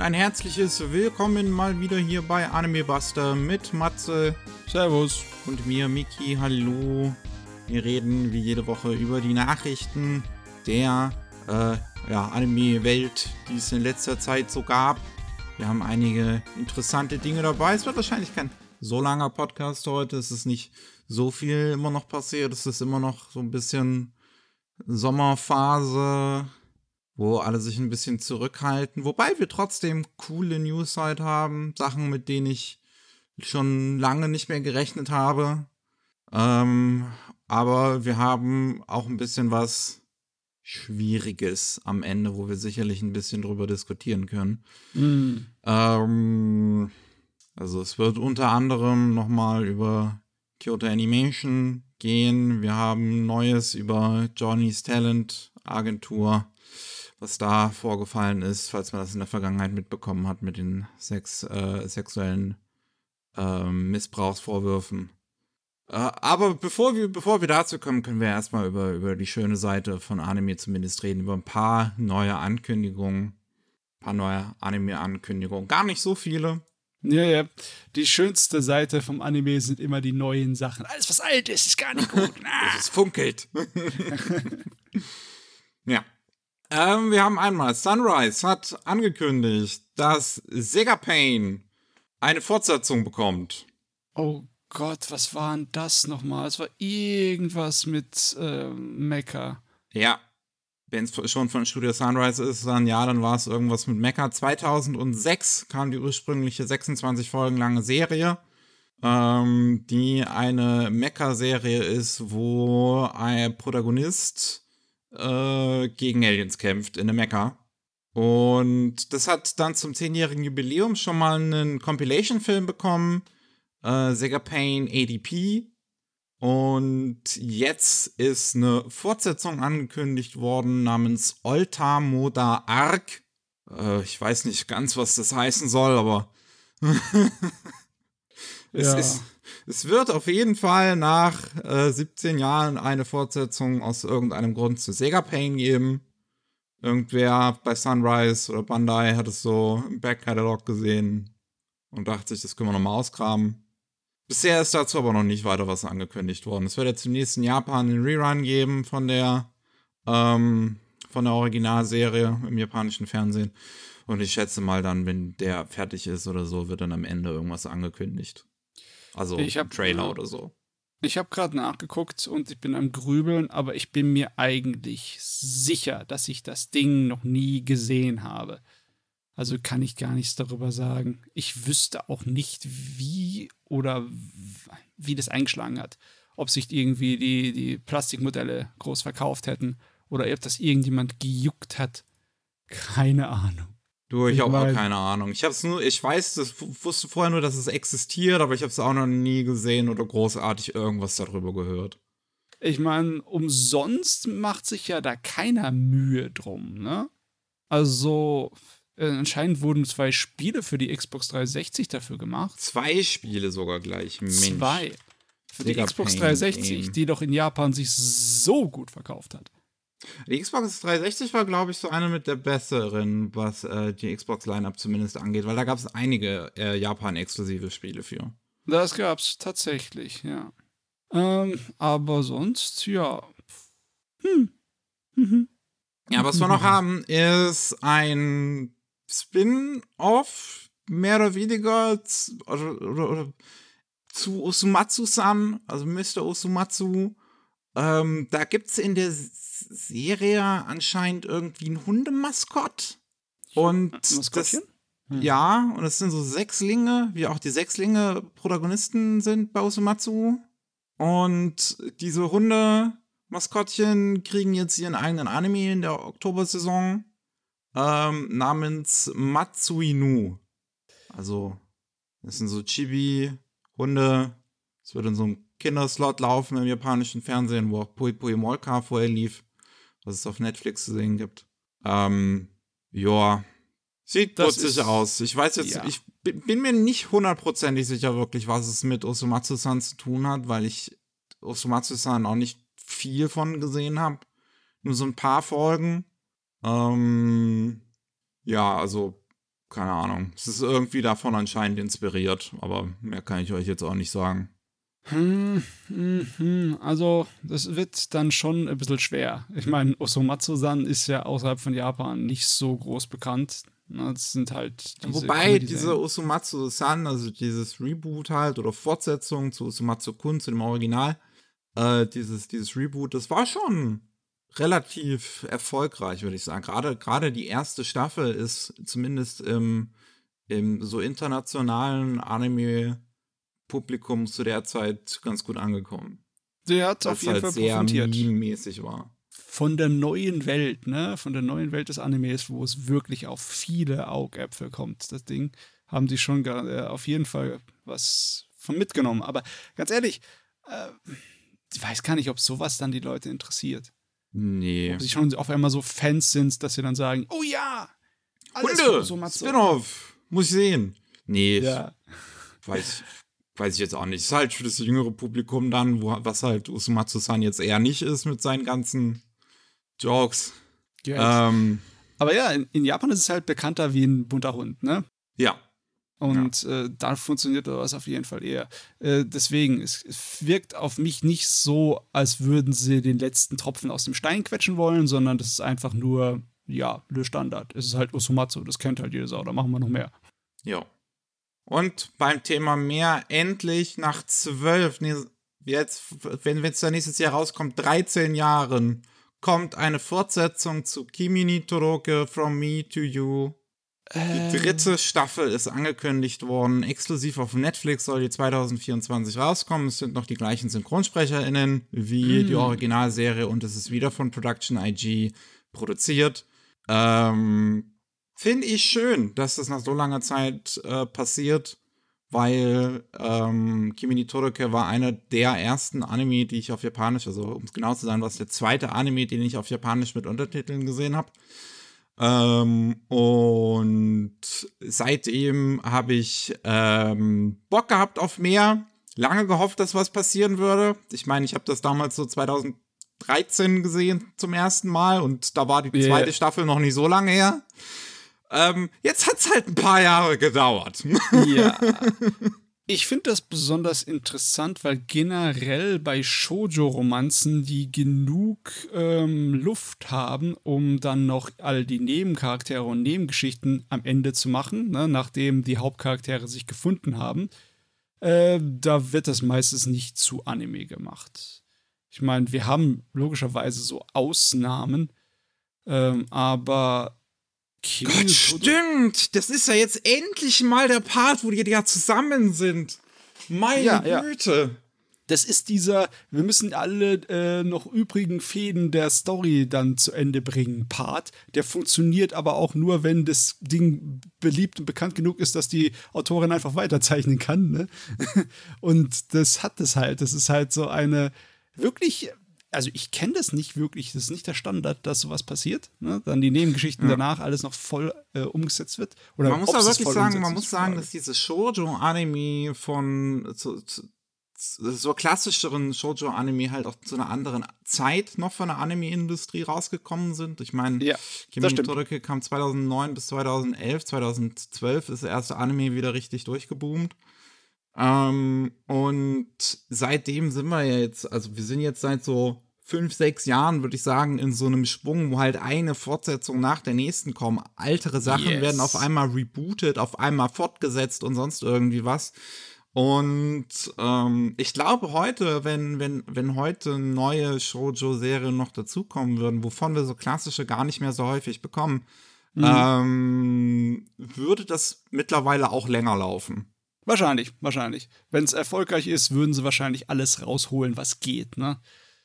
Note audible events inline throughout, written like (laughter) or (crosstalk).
und ein herzliches Willkommen mal wieder hier bei Anime Buster mit Matze. Servus. Und mir, Miki. Hallo. Wir reden wie jede Woche über die Nachrichten der äh, ja, Anime-Welt, die es in letzter Zeit so gab. Wir haben einige interessante Dinge dabei. Es wird wahrscheinlich kein so langer Podcast heute. Es ist nicht so viel immer noch passiert. Es ist immer noch so ein bisschen Sommerphase, wo alle sich ein bisschen zurückhalten. Wobei wir trotzdem coole News halt haben. Sachen, mit denen ich schon lange nicht mehr gerechnet habe. Ähm, aber wir haben auch ein bisschen was Schwieriges am Ende, wo wir sicherlich ein bisschen drüber diskutieren können. Mm. Ähm, also es wird unter anderem nochmal über Kyoto Animation gehen. Wir haben Neues über Johnny's Talent Agentur, was da vorgefallen ist, falls man das in der Vergangenheit mitbekommen hat mit den sex, äh, sexuellen äh, Missbrauchsvorwürfen. Äh, aber bevor wir, bevor wir dazu kommen, können wir erstmal über, über die schöne Seite von Anime zumindest reden, über ein paar neue Ankündigungen. Ein paar neue Anime-Ankündigungen. Gar nicht so viele. Ja, ja. Die schönste Seite vom Anime sind immer die neuen Sachen. Alles, was alt ist, ist gar nicht gut. (laughs) es funkelt. (laughs) ja. Ähm, wir haben einmal, Sunrise hat angekündigt, dass Sega Pain eine Fortsetzung bekommt. Oh Gott, was war denn das nochmal? Es war irgendwas mit äh, Mecha. Ja. Wenn es schon von Studio Sunrise ist, dann ja, dann war es irgendwas mit Mecha. 2006 kam die ursprüngliche 26 Folgen lange Serie, ähm, die eine Mecha-Serie ist, wo ein Protagonist äh, gegen Aliens kämpft in einem Mecha. Und das hat dann zum 10-jährigen Jubiläum schon mal einen Compilation-Film bekommen äh, Sega Pain ADP. Und jetzt ist eine Fortsetzung angekündigt worden namens Olta Moda Arc. Äh, ich weiß nicht ganz, was das heißen soll, aber (laughs) es, ja. ist, es wird auf jeden Fall nach äh, 17 Jahren eine Fortsetzung aus irgendeinem Grund zu Sega Pain geben. Irgendwer bei Sunrise oder Bandai hat es so im Backkatalog gesehen und dachte sich, das können wir nochmal ausgraben. Bisher ist dazu aber noch nicht weiter was angekündigt worden. Es wird jetzt im nächsten Japan einen Rerun geben von der, ähm, von der Originalserie im japanischen Fernsehen. Und ich schätze mal dann, wenn der fertig ist oder so, wird dann am Ende irgendwas angekündigt. Also ich hab, Trailer ja, oder so. Ich habe gerade nachgeguckt und ich bin am Grübeln, aber ich bin mir eigentlich sicher, dass ich das Ding noch nie gesehen habe. Also kann ich gar nichts darüber sagen. Ich wüsste auch nicht, wie oder wie das eingeschlagen hat. Ob sich irgendwie die, die Plastikmodelle groß verkauft hätten oder ob das irgendjemand gejuckt hat. Keine Ahnung. Du, ich, ich habe auch keine Ahnung. Ich hab's nur, ich weiß, das wusste vorher nur, dass es existiert, aber ich habe es auch noch nie gesehen oder großartig irgendwas darüber gehört. Ich meine, umsonst macht sich ja da keiner Mühe drum, ne? Also, äh, anscheinend wurden zwei Spiele für die Xbox 360 dafür gemacht. Zwei Spiele sogar gleich. Mensch. Zwei. Für die Xbox 360, Pain. die doch in Japan sich so gut verkauft hat. Die Xbox 360 war, glaube ich, so eine mit der besseren, was äh, die Xbox-Line-Up zumindest angeht, weil da gab es einige äh, Japan-exklusive Spiele für. Das gab es tatsächlich, ja. Ähm, aber sonst, ja. Hm. Mhm. Ja, was wir noch (laughs) haben, ist ein Spin-off, mehr oder weniger, zu, oder, oder, oder zu Osumatsu-san, also Mr. Osumatsu. Ähm, da es in der Serie anscheinend irgendwie ein Hundemaskott. Und das, hm. ja, und es sind so Sechslinge, wie auch die Sechslinge Protagonisten sind bei Osumatsu. Und diese Hunde-Maskottchen kriegen jetzt ihren eigenen Anime in der Oktobersaison ähm, namens Matsuinu. Also, das sind so Chibi-Hunde. Es wird in so einem Kinderslot laufen im japanischen Fernsehen, wo auch Pui Pui Molka vorher lief, was es auf Netflix zu sehen gibt. Ähm, ja. Sieht putzig aus. Ich weiß jetzt, ja. ich bin mir nicht hundertprozentig sicher wirklich, was es mit Osumatsu-san zu tun hat, weil ich Osumatsu-san auch nicht viel von gesehen habe. Nur so ein paar Folgen. Ähm, ja, also keine Ahnung. Es ist irgendwie davon anscheinend inspiriert, aber mehr kann ich euch jetzt auch nicht sagen. Hm, hm, hm. Also, das wird dann schon ein bisschen schwer. Ich meine, Osomatsu-san ist ja außerhalb von Japan nicht so groß bekannt. Das sind halt. Diese Wobei diese Osomatsu-san, also dieses Reboot halt oder Fortsetzung zu Osomatsu-kun, zu dem Original, äh, dieses, dieses Reboot, das war schon relativ erfolgreich, würde ich sagen. Gerade, gerade die erste Staffel ist zumindest im, im so internationalen Anime-Publikum zu der Zeit ganz gut angekommen. Der hat auf jeden halt Fall sehr profitiert. meme-mäßig war. Von der neuen Welt, ne? Von der neuen Welt des Animes, wo es wirklich auf viele Augäpfel kommt. Das Ding haben die schon äh, auf jeden Fall was von mitgenommen. Aber ganz ehrlich, äh, ich weiß gar nicht, ob sowas dann die Leute interessiert. Nee. Ob sie schon auf einmal so Fans sind, dass sie dann sagen, oh ja, alles Hunde, so. Spin-off, muss ich sehen. Nee, Ja. weiß, weiß ich jetzt auch nicht. Ist halt für das jüngere Publikum dann, wo, was halt Usumatsu-san jetzt eher nicht ist mit seinen ganzen Jokes. ja. Ähm, Aber ja, in, in Japan ist es halt bekannter wie ein bunter Hund, ne? ja. Und äh, da funktioniert das auf jeden Fall eher. Äh, deswegen, es, es wirkt auf mich nicht so, als würden sie den letzten Tropfen aus dem Stein quetschen wollen, sondern das ist einfach nur, ja, der Standard. Es ist halt Usumatsu, das kennt halt jede Sau, da machen wir noch mehr. Ja. Und beim Thema mehr endlich nach zwölf, nee, jetzt, wenn es da nächstes Jahr rauskommt, 13 Jahren, kommt eine Fortsetzung zu Kimi ni Toroke From Me to You. Die dritte Staffel ist angekündigt worden, exklusiv auf Netflix soll die 2024 rauskommen. Es sind noch die gleichen SynchronsprecherInnen wie die Originalserie und es ist wieder von Production IG produziert. Ähm, Finde ich schön, dass das nach so langer Zeit äh, passiert, weil ähm, Kimi ni Toroke war einer der ersten Anime, die ich auf Japanisch, also um es genau zu sein, war es der zweite Anime, den ich auf Japanisch mit Untertiteln gesehen habe. Ähm, und seitdem habe ich ähm, Bock gehabt auf mehr. Lange gehofft, dass was passieren würde. Ich meine, ich habe das damals so 2013 gesehen zum ersten Mal und da war die Yeah. zweite Staffel noch nicht so lange her. Ähm, jetzt hat es halt ein paar Jahre gedauert. Ja. (laughs) Ich finde das besonders interessant, weil generell bei Shoujo-Romanzen, die genug ähm, Luft haben, um dann noch all die Nebencharaktere und Nebengeschichten am Ende zu machen, ne, nachdem die Hauptcharaktere sich gefunden haben, äh, da wird das meistens nicht zu Anime gemacht. Ich meine, wir haben logischerweise so Ausnahmen, ähm, aber Gott, stimmt. Das ist ja jetzt endlich mal der Part, wo die ja zusammen sind. Meine Ja, ja. Güte. Das ist dieser, wir müssen alle äh, noch übrigen Fäden der Story dann zu Ende bringen, Part. Der funktioniert aber auch nur, wenn das Ding beliebt und bekannt genug ist, dass die Autorin einfach weiterzeichnen kann. Ne? (laughs) Und das hat es halt. Das ist halt so eine wirklich. Also ich kenne das nicht wirklich, das ist nicht der Standard, dass sowas passiert. Ne? Dann die Nebengeschichten danach alles noch voll äh, umgesetzt wird. Oder Man muss aber wirklich sagen, man muss sagen, dass diese Shoujo-Anime von zu, zu, so klassischeren Shoujo-Anime halt auch zu einer anderen Zeit noch von der Anime-Industrie rausgekommen sind. Ich meine, Ja, Kimi kam 2009 bis 2011, 2012 ist der erste Anime wieder richtig durchgeboomt. Ähm, und seitdem sind wir ja jetzt, also wir sind jetzt seit so fünf, sechs Jahren, würde ich sagen, in so einem Schwung, wo halt eine Fortsetzung nach der nächsten kommen. Ältere Sachen Yes. werden auf einmal rebootet, auf einmal fortgesetzt und sonst irgendwie was. Und ähm, ich glaube heute, wenn, wenn, wenn heute neue Shoujo-Serien noch dazukommen würden, wovon wir so klassische gar nicht mehr so häufig bekommen, ähm, würde das mittlerweile auch länger laufen. Wahrscheinlich, wahrscheinlich. Wenn es erfolgreich ist, würden sie wahrscheinlich alles rausholen, was geht, ne?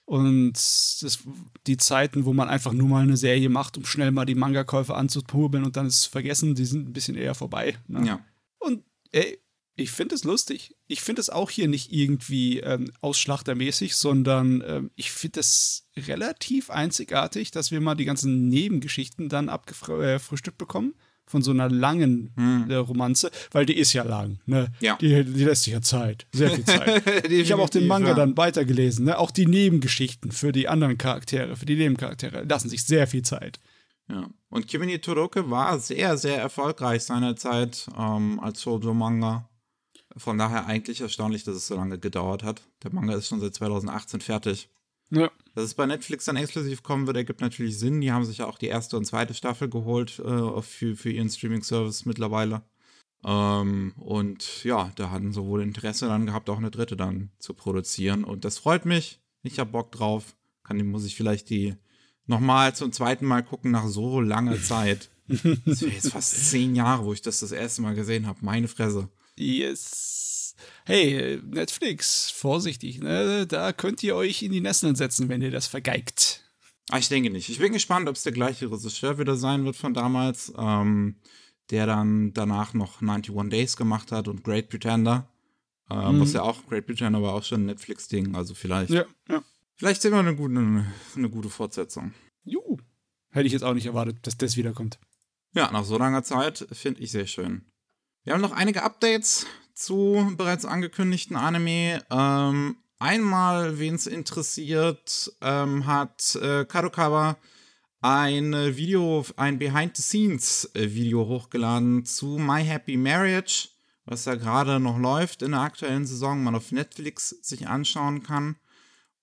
Und das, die Zeiten, wo man einfach nur mal eine Serie macht, um schnell mal die Manga-Käufe anzupurbeln und dann ist es vergessen, die sind ein bisschen eher vorbei. Ne? Ja. Und ey, ich finde es lustig. Ich finde es auch hier nicht irgendwie ähm, ausschlachtermäßig, sondern ähm, ich finde es relativ einzigartig, dass wir mal die ganzen Nebengeschichten dann abgefrühstückt bekommen von so einer langen äh, Romanze, weil die ist ja lang. Ne? Hm. Ja. Die, die lässt sich ja Zeit, sehr viel Zeit. (laughs) ich habe auch den Manga ja. dann weitergelesen. Ne? Auch die Nebengeschichten für die anderen Charaktere, für die Nebencharaktere lassen sich sehr viel Zeit. Ja. Und Kimi Toroke war sehr, sehr erfolgreich seinerzeit ähm, als Shoujo-Manga. Von daher eigentlich erstaunlich, dass es so lange gedauert hat. Der Manga ist schon seit 2018 fertig. Ja. Dass es bei Netflix dann exklusiv kommen wird, ergibt natürlich Sinn. Die haben sich ja auch die erste und zweite Staffel geholt äh, für, für ihren Streaming-Service mittlerweile. Ähm, und ja, da hatten sie wohl Interesse dann gehabt, auch eine dritte dann zu produzieren. Und das freut mich. Ich habe Bock drauf. Kann, muss ich vielleicht die nochmal zum zweiten Mal gucken nach so langer (laughs) Zeit. Das wäre jetzt fast zehn Jahre, wo ich das das erste Mal gesehen habe. Meine Fresse. Yes. Hey, Netflix, vorsichtig, ne? Da könnt ihr euch in die Nesseln setzen, wenn ihr das vergeigt. Ah, ich denke nicht. Ich bin gespannt, ob es der gleiche Regisseur wieder sein wird von damals, ähm, der dann danach noch 91 Days gemacht hat und Great Pretender. Ähm, mhm. Was ja auch, Great Pretender war auch schon ein Netflix-Ding, also vielleicht. Ja, ja. Vielleicht sehen wir eine gute, eine gute Fortsetzung. Juhu. Hätte ich jetzt auch nicht erwartet, dass das wiederkommt. Ja, nach so langer Zeit finde ich sehr schön. Wir haben noch einige Updates zu bereits angekündigten Anime. Ähm, einmal, wen es interessiert, ähm, hat äh, Kadokawa ein Video, ein Behind-the-Scenes-Video hochgeladen zu My Happy Marriage, was ja gerade noch läuft in der aktuellen Saison, man auf Netflix sich anschauen kann.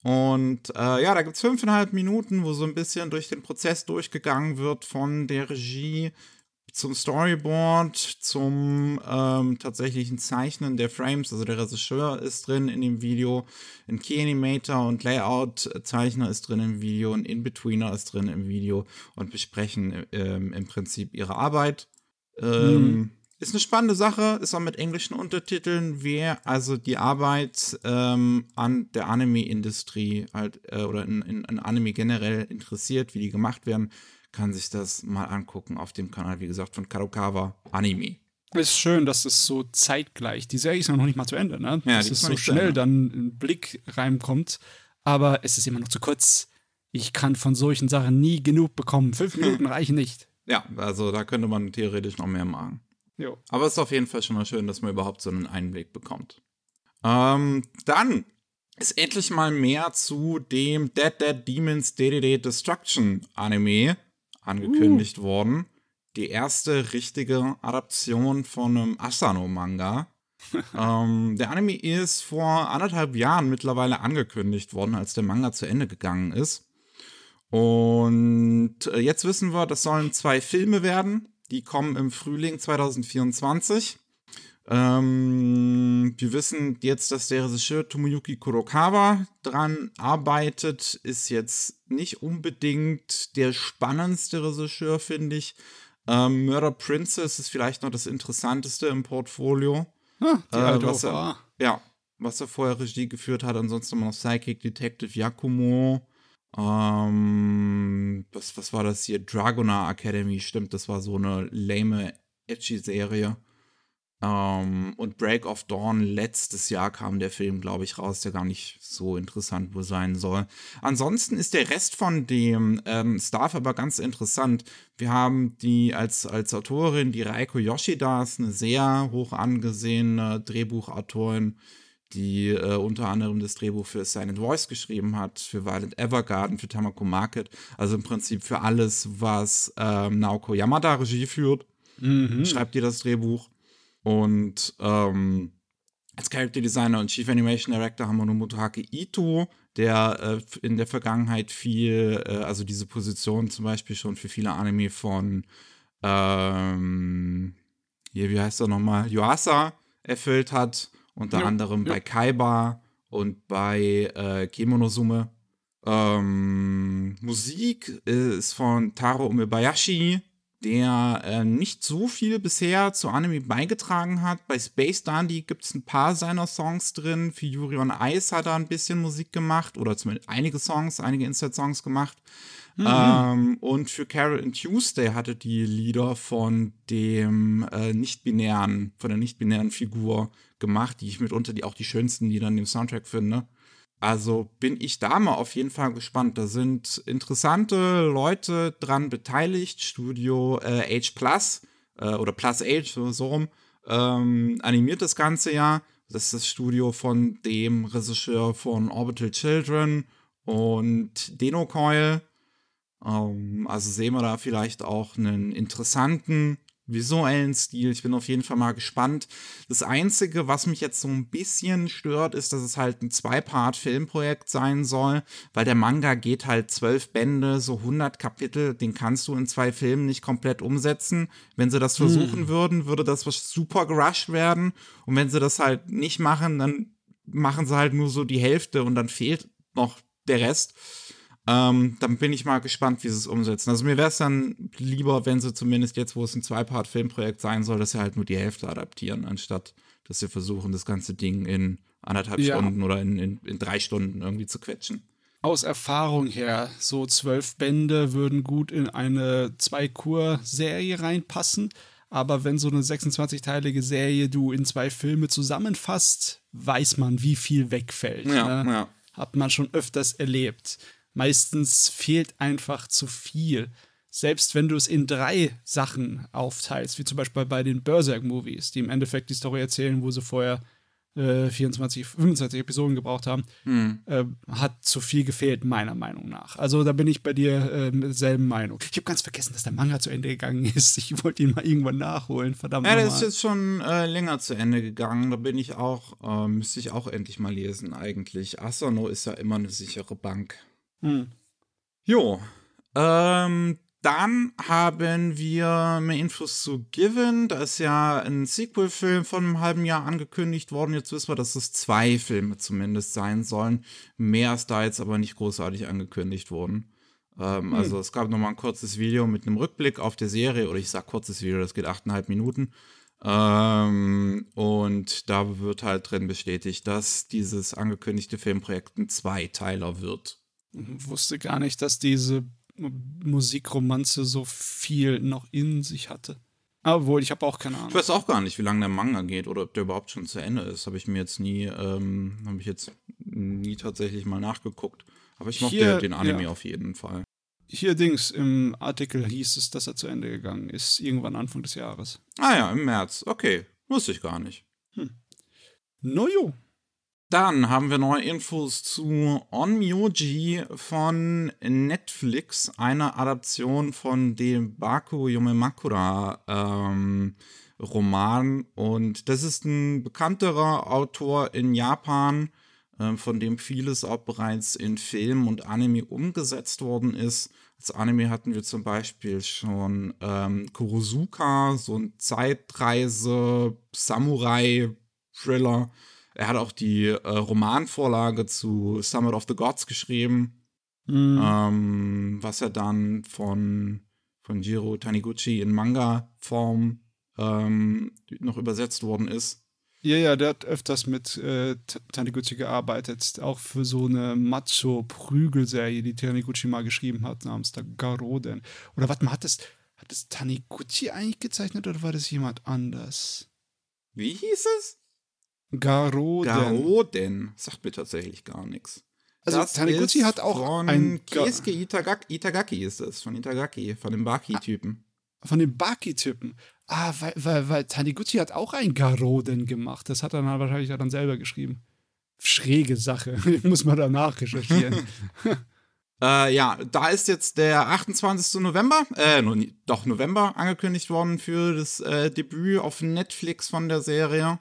Und äh, ja, da gibt es fünfeinhalb Minuten, wo so ein bisschen durch den Prozess durchgegangen wird von der Regie zum Storyboard, zum ähm, tatsächlichen Zeichnen der Frames. Also der Regisseur ist drin in dem Video, ein Key Animator und Layout-Zeichner ist drin im Video, ein In-Betweener ist drin im Video und besprechen ähm, im Prinzip ihre Arbeit. Ähm, mhm. Ist eine spannende Sache, ist auch mit englischen Untertiteln. Wer also die Arbeit ähm, an der Anime-Industrie halt äh, oder in, in, in Anime generell interessiert, wie die gemacht werden, kann sich das mal angucken auf dem Kanal, wie gesagt, von Kadokawa Anime. Ist schön, dass es so zeitgleich, die Serie ist noch nicht mal zu Ende, ne? Ja, dass es so schnell dann ein Blick reinkommt, aber es ist immer noch zu kurz. Ich kann von solchen Sachen nie genug bekommen. Fünf Minuten (laughs) reichen nicht. Ja, also da könnte man theoretisch noch mehr machen. Jo. Aber es ist auf jeden Fall schon mal schön, dass man überhaupt so einen Einblick bekommt. Ähm, dann ist endlich mal mehr zu dem Dead Dead Demons DDD Destruction Anime angekündigt uh. worden. Die erste richtige Adaption von einem Asano-Manga. (laughs) ähm, der Anime ist vor anderthalb Jahren mittlerweile angekündigt worden, als der Manga zu Ende gegangen ist. Und äh, jetzt wissen wir, das sollen zwei Filme werden. Die kommen im Frühling 2024. Ähm, wir wissen jetzt, dass der Regisseur Tomoyuki Kurokawa dran arbeitet. Ist jetzt nicht unbedingt der spannendste Regisseur, finde ich. Ähm, Murder Princess ist vielleicht noch das interessanteste im Portfolio. Ah, die äh, was er, Ja, was er vorher Regie geführt hat. Ansonsten noch Psychic Detective Yakumo. Ähm, was, was war das hier? Dragonar Academy, stimmt, das war so eine lame, edgy Serie. Ähm, und Break of Dawn, letztes Jahr kam der Film, glaube ich, raus, der gar nicht so interessant wohl sein soll. Ansonsten ist der Rest von dem ähm, Staff aber ganz interessant. Wir haben die als, als Autorin, die Reiko Yoshida, ist eine sehr hoch angesehene Drehbuchautorin, die äh, unter anderem das Drehbuch für Silent Voice geschrieben hat, für Violent Evergarden, für Tamako Market, also im Prinzip für alles, was ähm, Naoko Yamada Regie führt. Mhm. Schreibt ihr das Drehbuch. Und ähm, als Character Designer und Chief Animation Director haben wir nur Motohake Ito, der äh, in der Vergangenheit viel, äh, also diese Position zum Beispiel schon für viele Anime von, ähm, hier, wie heißt er nochmal, Yuasa erfüllt hat, unter ja, anderem ja. bei Kaiba und bei äh, Kemonosume. Ähm, Musik ist von Taro Umebayashi, der äh, nicht so viel bisher zu Anime beigetragen hat. Bei Space Dandy gibt es ein paar seiner Songs drin. Für Yuri on Ice hat er ein bisschen Musik gemacht oder zumindest einige Songs, einige Insert-Songs gemacht. Mhm. Ähm, und für Carol and Tuesday hatte die Lieder von dem äh, nicht-binären, von der nicht-binären Figur gemacht, die ich mitunter die auch die schönsten Lieder in dem Soundtrack finde. Also bin ich da mal auf jeden Fall gespannt. Da sind interessante Leute dran beteiligt. Studio äh, H Plus äh, oder Plus H, so, rum, ähm, animiert das Ganze ja. Das ist das Studio von dem Regisseur von Orbital Children und Deno Coil. Ähm, also sehen wir da vielleicht auch einen interessanten visuellen Stil. Ich bin auf jeden Fall mal gespannt. Das Einzige, was mich jetzt so ein bisschen stört, ist, dass es halt ein Zwei-Part-Filmprojekt sein soll, weil der Manga geht halt zwölf Bände, so 100 Kapitel, den kannst du in zwei Filmen nicht komplett umsetzen. Wenn sie das versuchen hm. würden, würde das was super gerusht werden. Und wenn sie das halt nicht machen, dann machen sie halt nur so die Hälfte und dann fehlt noch der Rest. Ähm, dann bin ich mal gespannt, wie sie es umsetzen. Also mir wäre es dann lieber, wenn sie zumindest jetzt, wo es ein Zwei-Part-Filmprojekt sein soll, dass sie halt nur die Hälfte adaptieren, anstatt dass sie versuchen, das ganze Ding in anderthalb ja. Stunden oder in, in, in drei Stunden irgendwie zu quetschen. Aus Erfahrung her, so zwölf Bände würden gut in eine Zwei-Kur-Serie reinpassen. Aber wenn so eine 26-teilige Serie du in zwei Filme zusammenfasst, weiß man, wie viel wegfällt. Ja, ne? ja. Hat man schon öfters erlebt. Meistens fehlt einfach zu viel. Selbst wenn du es in drei Sachen aufteilst, wie zum Beispiel bei den Berserk-Movies, die im Endeffekt die Story erzählen, wo sie vorher äh, 24, 25 Episoden gebraucht haben, hm. äh, hat zu viel gefehlt, meiner Meinung nach. Also da bin ich bei dir äh, selben Meinung. Ich habe ganz vergessen, dass der Manga zu Ende gegangen (laughs) ist. Ich wollte ihn mal irgendwann nachholen, verdammt. Ja, der ist jetzt schon äh, länger zu Ende gegangen. Da bin ich auch, äh, müsste ich auch endlich mal lesen, eigentlich. Asano ist ja immer eine sichere Bank. Hm. Jo. Ähm, dann haben wir mehr Infos zu Given. Da ist ja ein Sequel-Film von einem halben Jahr angekündigt worden. Jetzt wissen wir, dass es zwei Filme zumindest sein sollen. Mehr ist da jetzt aber nicht großartig angekündigt worden. Ähm, hm. Also es gab noch mal ein kurzes Video mit einem Rückblick auf der Serie. Oder ich sag kurzes Video, das geht achteinhalb Minuten. Ähm, und da wird halt drin bestätigt, dass dieses angekündigte Filmprojekt ein Zweiteiler wird wusste gar nicht, dass diese Musikromanze so viel noch in sich hatte. Obwohl, ich habe auch keine Ahnung. Ich weiß auch gar nicht, wie lange der Manga geht oder ob der überhaupt schon zu Ende ist. Habe ich mir jetzt nie, ähm, habe ich jetzt nie tatsächlich mal nachgeguckt. Aber ich mochte Hier, den Anime ja. auf jeden Fall. Hier Dings, im Artikel hieß es, dass er zu Ende gegangen ist, irgendwann Anfang des Jahres. Ah ja, im März. Okay, wusste ich gar nicht. Hm. No jo. Dann haben wir neue Infos zu Onmyoji von Netflix, eine Adaption von dem Baku Yomemakura ähm, Roman. Und das ist ein bekannterer Autor in Japan, äh, von dem vieles auch bereits in Film und Anime umgesetzt worden ist. Als Anime hatten wir zum Beispiel schon ähm, Kurosuka, so ein Zeitreise-Samurai-Thriller er hat auch die äh, Romanvorlage zu Summit of the Gods geschrieben, mhm. ähm, was er dann von, von Jiro Taniguchi in Manga-Form ähm, noch übersetzt worden ist. Ja, ja, der hat öfters mit äh, Taniguchi gearbeitet, auch für so eine Macho-Prügelserie, die Taniguchi mal geschrieben hat, namens der Garoden. Oder warte mal, hat das, hat das Taniguchi eigentlich gezeichnet oder war das jemand anders? Wie hieß es? Garoden. Garoden. Sagt mir tatsächlich gar nichts. Also das Taniguchi hat auch ein Keisuke Itagaki, Itagaki ist es, von Itagaki, von dem Baki-Typen. Ah, von dem Baki-Typen. Ah, weil, weil, weil Taniguchi hat auch ein Garoden gemacht. Das hat er dann wahrscheinlich dann selber geschrieben. Schräge Sache. (laughs) Muss man danach recherchieren. (laughs) äh, ja, da ist jetzt der 28. November, äh, doch November angekündigt worden für das äh, Debüt auf Netflix von der Serie.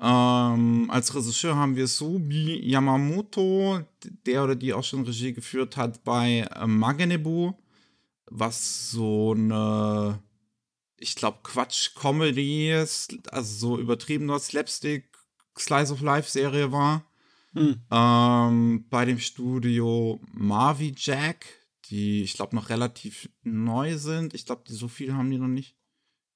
Ähm, als Regisseur haben wir Sobi Yamamoto, der oder die auch schon Regie geführt hat bei äh, Magenebu, was so eine, ich glaube, Quatsch-Comedy, also so übertriebener Slapstick, Slice of Life-Serie war. Hm. Ähm, bei dem Studio Marvi Jack, die ich glaube noch relativ neu sind. Ich glaube, so viel haben die noch nicht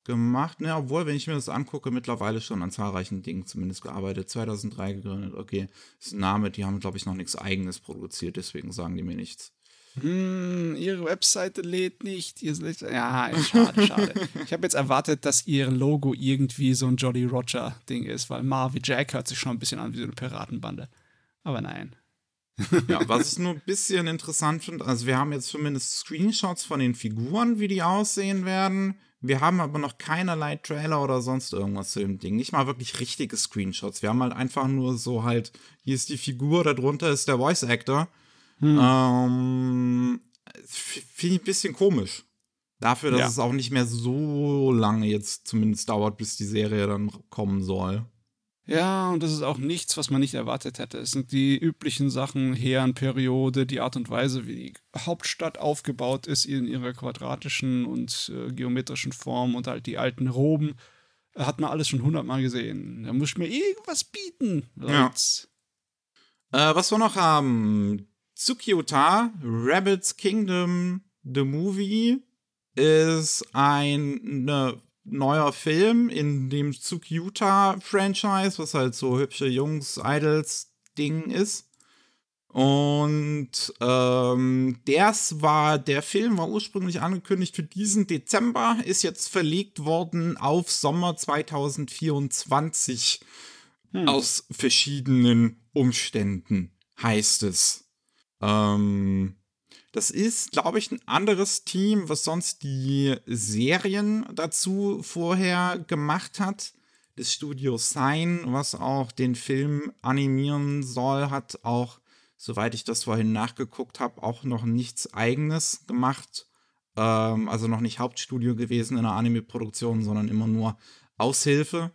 gemacht. Ne, obwohl, wenn ich mir das angucke, mittlerweile schon an zahlreichen Dingen zumindest gearbeitet. 2003 gegründet, okay. Das ist ein Name, die haben, glaube ich, noch nichts Eigenes produziert, deswegen sagen die mir nichts. Hm, ihre Webseite lädt nicht. Ja, schade, schade. ich habe jetzt erwartet, dass ihr Logo irgendwie so ein Jolly Roger-Ding ist, weil Marvin Jack hört sich schon ein bisschen an wie so eine Piratenbande. Aber nein. ja, was ich nur ein bisschen interessant finde, also wir haben jetzt zumindest Screenshots von den Figuren, wie die aussehen werden. Wir haben aber noch keinerlei Trailer oder sonst irgendwas zu dem Ding. Nicht mal wirklich richtige Screenshots. Wir haben halt einfach nur so halt, hier ist die Figur, darunter ist der Voice Actor. Hm. Ähm, finde ich ein bisschen komisch. Dafür, dass Ja. es auch nicht mehr so lange jetzt zumindest dauert, bis die Serie dann kommen soll. Ja, und das ist auch nichts, was man nicht erwartet hätte. Es sind die üblichen Sachen, Herrenperiode, die Art und Weise, wie die Hauptstadt aufgebaut ist in ihrer quadratischen und äh, geometrischen Form und halt die alten Roben. Äh, Hat man alles schon hundertmal gesehen. Da muss ich mir irgendwas bieten. Ja. Äh, was wir noch haben: Tsukyuta, Rabbit's Kingdom, The Movie, ist ein ne, neuer Film in dem Tsukyuta-Franchise, was halt so hübsche Jungs-Idols-Ding ist. Und ähm, das war, der Film war ursprünglich angekündigt für diesen Dezember, ist jetzt verlegt worden auf Sommer 2024 aus verschiedenen Umständen, heißt es. Ähm, das ist, glaube ich, ein anderes Team, was sonst die Serien dazu vorher gemacht hat. Das Studio Sign, was auch den Film animieren soll, hat auch, soweit ich das vorhin nachgeguckt habe, auch noch nichts eigenes gemacht. Ähm, also noch nicht Hauptstudio gewesen in der Anime-Produktion, sondern immer nur Aushilfe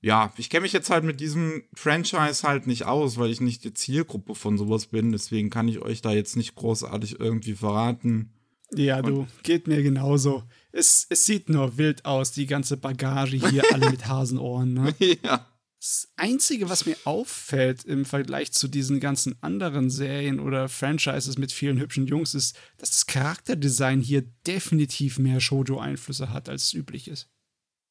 ja, ich kenne mich jetzt halt mit diesem Franchise halt nicht aus, weil ich nicht die Zielgruppe von sowas bin. Deswegen kann ich euch da jetzt nicht großartig irgendwie verraten. Ja, du, geht mir genauso. Es, es sieht nur wild aus, die ganze Bagage hier, alle mit (laughs) Hasenohren. Ne? ja. Das Einzige, was mir auffällt im Vergleich zu diesen ganzen anderen Serien oder Franchises mit vielen hübschen Jungs, ist, dass das Charakterdesign hier definitiv mehr Shoujo-Einflüsse hat, als es üblich ist.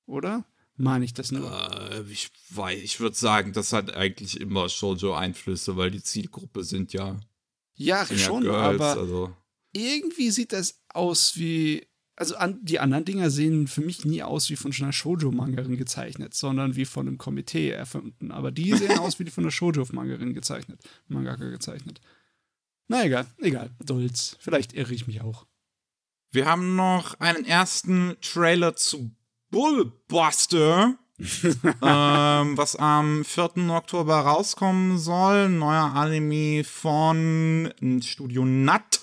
Oder? Meine ich das nur? Äh, ich weiß, ich würde sagen, das hat eigentlich immer Shoujo-Einflüsse, weil die Zielgruppe sind ja, Ja, sind ja schon, Girls. aber also. irgendwie sieht das aus wie. Also an, die anderen Dinger sehen für mich nie aus wie von einer Shoujo-Mangerin gezeichnet, sondern wie von einem Komitee erfunden. Aber die sehen (laughs) aus wie die von einer Shoujo-Mangerin gezeichnet, Mangaka gezeichnet. Na egal, egal, Dulz. Vielleicht irre ich mich auch. Wir haben noch einen ersten Trailer zu Bullbuster, (laughs) ähm, was am 4. Oktober rauskommen soll. Neuer Anime von Studio Nut.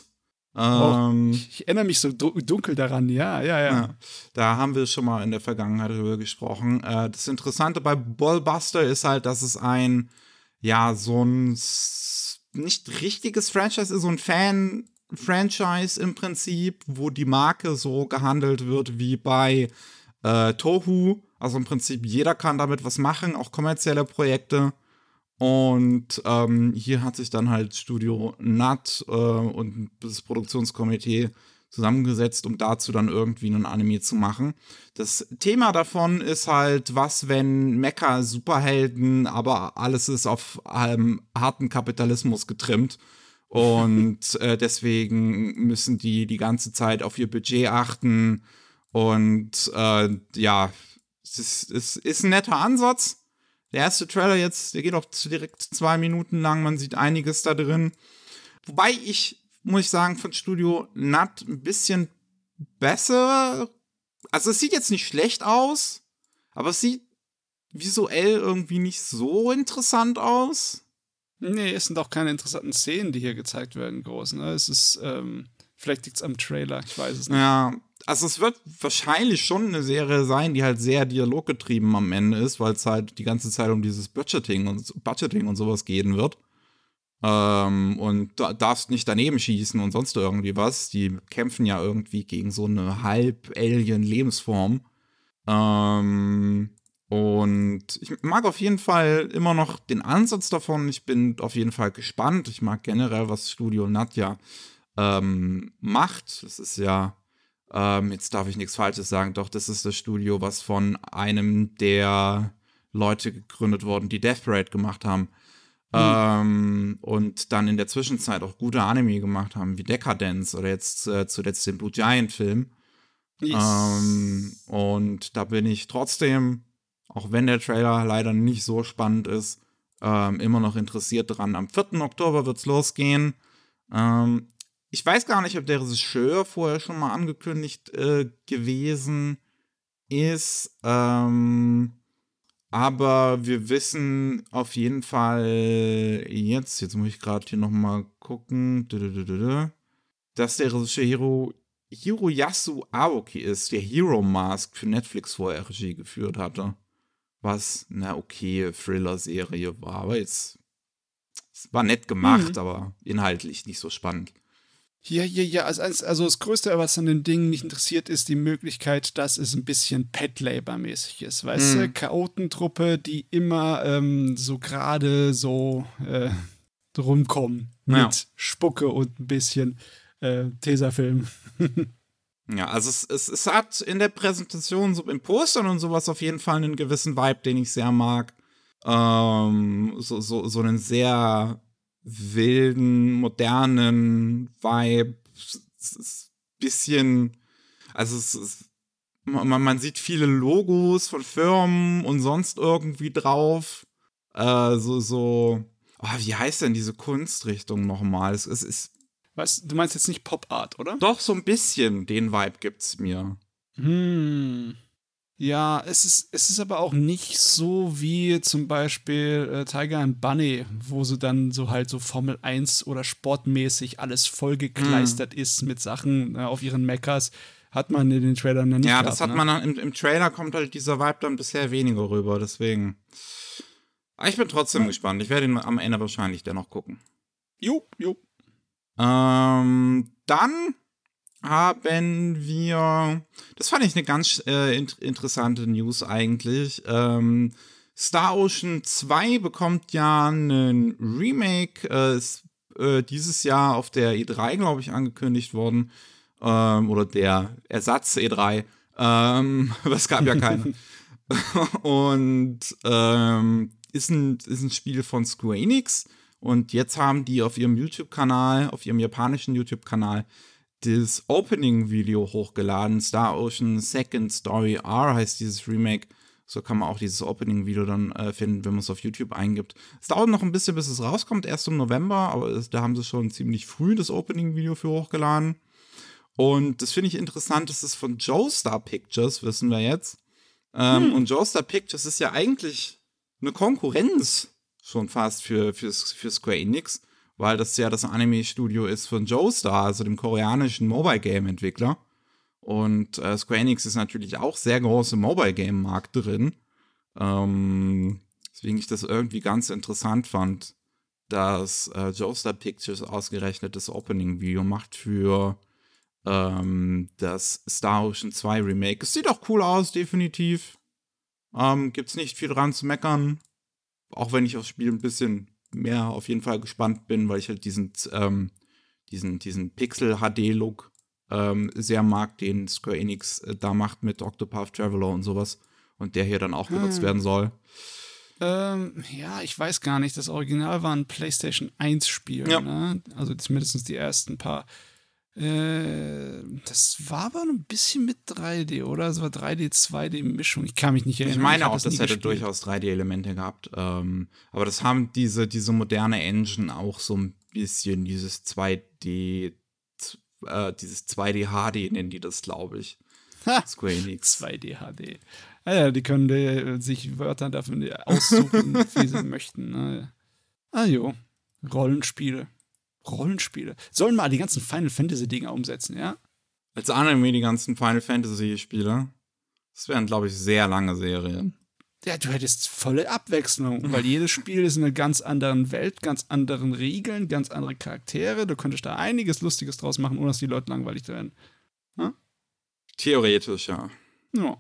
Ähm, Ich erinnere mich so du- dunkel daran, ja, ja, ja. Ja, da haben wir schon mal in der Vergangenheit drüber gesprochen. Äh, das Interessante bei Ballbuster ist halt, dass es ein, ja, so ein nicht richtiges Franchise ist, so ein Fan-Franchise im Prinzip, wo die Marke so gehandelt wird wie bei äh, Tohu. Also im Prinzip jeder kann damit was machen, auch kommerzielle Projekte. Und ähm, hier hat sich dann halt Studio Nut äh, und das Produktionskomitee zusammengesetzt, um dazu dann irgendwie einen Anime zu machen. Das Thema davon ist halt, was, wenn Mecha-Superhelden, aber alles ist auf ähm, harten Kapitalismus getrimmt. Und (laughs) äh, deswegen müssen die die ganze Zeit auf ihr Budget achten. Und äh, ja, es ist, es ist ein netter Ansatz. Der erste Trailer jetzt, der geht auch direkt zwei Minuten lang. Man sieht einiges da drin. Wobei ich, muss ich sagen, von Studio Nut ein bisschen besser. Also es sieht jetzt nicht schlecht aus, aber es sieht visuell irgendwie nicht so interessant aus. Nee, es sind auch keine interessanten Szenen, die hier gezeigt werden, groß. Ne? Es ist, ähm, vielleicht liegt es am Trailer, ich weiß es nicht. Ja, also es wird wahrscheinlich schon eine Serie sein, die halt sehr dialoggetrieben am Ende ist, weil es halt die ganze Zeit um dieses Budgeting und Budgeting und sowas gehen wird. Ähm, und da darfst nicht daneben schießen und sonst irgendwie was. Die kämpfen ja irgendwie gegen so eine halb-Alien-Lebensform. Ähm, und ich mag auf jeden Fall immer noch den Ansatz davon. Ich bin auf jeden Fall gespannt. Ich mag generell, was Studio Nadja ähm, macht. Das ist ja, ähm, jetzt darf ich nichts Falsches sagen, doch das ist das Studio, was von einem der Leute gegründet worden, die Death Parade gemacht haben. Ähm, und dann in der Zwischenzeit auch gute Anime gemacht haben, wie Decadence oder jetzt äh, zuletzt den Blue Giant Film. Yes. Ähm, und da bin ich trotzdem, auch wenn der Trailer leider nicht so spannend ist, ähm, immer noch interessiert dran. Am 4. Oktober wird's losgehen. Ähm, ich weiß gar nicht, ob der Regisseur vorher schon mal angekündigt äh, gewesen ist. Ähm, aber wir wissen auf jeden Fall jetzt, jetzt muss ich gerade hier noch mal gucken. Dass der Regisseur Hiro, Hiroyasu Aoki ist, der Hero Mask für Netflix vorher Regie geführt hatte. Was eine okay Thriller-Serie war, aber jetzt es war nett gemacht, mhm. aber inhaltlich nicht so spannend. Ja, ja, ja. Also, also das Größte, was an dem Ding mich interessiert, ist die Möglichkeit, dass es ein bisschen Pet-Labor-mäßig ist. Weißt mhm. du, Chaotentruppe, die immer ähm, so gerade so äh, rumkommen ja. mit Spucke und ein bisschen äh, Tesafilm. (laughs) ja, also es, es, es hat in der Präsentation, so im Postern und sowas auf jeden Fall einen gewissen Vibe, den ich sehr mag. Ähm, so, so, so einen sehr wilden, modernen Vibe. Es ist bisschen, also es ist, man, man sieht viele Logos von Firmen und sonst irgendwie drauf. Äh, so, so, oh, wie heißt denn diese Kunstrichtung nochmal? Es, es ist. Was, du meinst jetzt nicht Pop Art, oder? Doch, so ein bisschen den Vibe gibt's mir. Hm. Ja, es ist, es ist aber auch nicht so wie zum Beispiel äh, Tiger and Bunny, wo so dann so halt so Formel 1 oder sportmäßig alles vollgekleistert mm. ist mit Sachen äh, auf ihren Meckers. Hat man in den Trailern ja nicht. Ja, das hat ne? man im, im Trailer kommt halt dieser Vibe dann bisher weniger rüber, deswegen. Aber ich bin trotzdem ja. gespannt. Ich werde ihn am Ende wahrscheinlich dennoch gucken. Jo, jo. Ähm, dann haben wir, das fand ich eine ganz äh, interessante News eigentlich. Ähm, Star Ocean 2 bekommt ja einen Remake, äh, ist äh, dieses Jahr auf der E3, glaube ich, angekündigt worden. Ähm, oder der Ersatz E3. Ähm, (laughs) es gab ja keinen. (laughs) und ähm, ist, ein, ist ein Spiel von Square Enix. Und jetzt haben die auf ihrem YouTube-Kanal, auf ihrem japanischen YouTube-Kanal, das Opening-Video hochgeladen. Star Ocean Second Story R heißt dieses Remake. So kann man auch dieses Opening-Video dann äh, finden, wenn man es auf YouTube eingibt. Es dauert noch ein bisschen, bis es rauskommt, erst im November, aber es, da haben sie schon ziemlich früh das Opening-Video für hochgeladen. Und das finde ich interessant, das ist von Joestar Pictures, wissen wir jetzt. Ähm, hm. Und Joestar Pictures ist ja eigentlich eine Konkurrenz schon fast für, für, für Square Enix weil das ja das Anime-Studio ist von Joestar, also dem koreanischen Mobile-Game-Entwickler. Und äh, Square Enix ist natürlich auch sehr groß im Mobile-Game-Markt drin. Ähm, deswegen ich das irgendwie ganz interessant fand, dass äh, Joestar Pictures ausgerechnet das Opening-Video macht für ähm, das Star Ocean 2 Remake. Es sieht auch cool aus, definitiv. Ähm, gibt's nicht viel dran zu meckern. Auch wenn ich aufs Spiel ein bisschen mehr auf jeden Fall gespannt bin, weil ich halt diesen, ähm, diesen, diesen Pixel-HD-Look ähm, sehr mag, den Square Enix äh, da macht mit Octopath Traveler und sowas. Und der hier dann auch genutzt hm. werden soll. Ähm, ja, ich weiß gar nicht. Das Original war ein PlayStation 1-Spiel. Ja. Ne? Also zumindest die ersten paar. Äh, das war aber ein bisschen mit 3D, oder? Es war 3D, 2D-Mischung. Ich kann mich nicht erinnern. Ich meine ich auch, das, das hätte gespielt. durchaus 3D-Elemente gehabt. Ähm, aber das haben diese, diese moderne Engine auch so ein bisschen, dieses 2D, äh, dieses 2D HD nennen die das, glaube ich. (laughs) Square Enix. 2D HD. Ah ja, die können die, sich Wörter dafür aussuchen, (laughs) wie sie möchten. Ne? Ah jo, Rollenspiele. Rollenspiele. Sollen mal die ganzen Final Fantasy-Dinger umsetzen, ja? Als Anime die ganzen Final Fantasy-Spiele. Das wären, glaube ich, sehr lange Serien. Ja, du hättest volle Abwechslung, weil jedes Spiel ist in einer ganz anderen Welt, ganz anderen Regeln, ganz andere Charaktere. Du könntest da einiges Lustiges draus machen, ohne dass die Leute langweilig werden. Hm? Theoretisch, ja. Ja.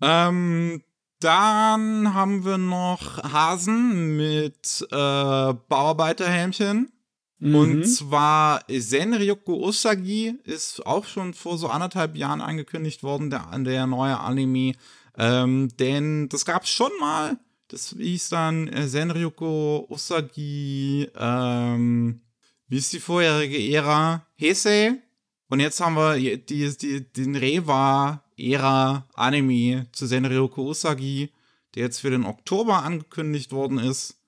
Ähm, dann haben wir noch Hasen mit äh, Bauarbeiterhelmchen. Mhm. Und zwar Senryoku Usagi ist auch schon vor so anderthalb Jahren angekündigt worden, der, der neue Anime. Ähm, denn das gab es schon mal. Das hieß dann äh, Senryoku Usagi, ähm, wie ist die vorherige Ära? Heisei. Und jetzt haben wir die, die, den Rewa-Ära-Anime zu Senryoku Usagi, der jetzt für den Oktober angekündigt worden ist.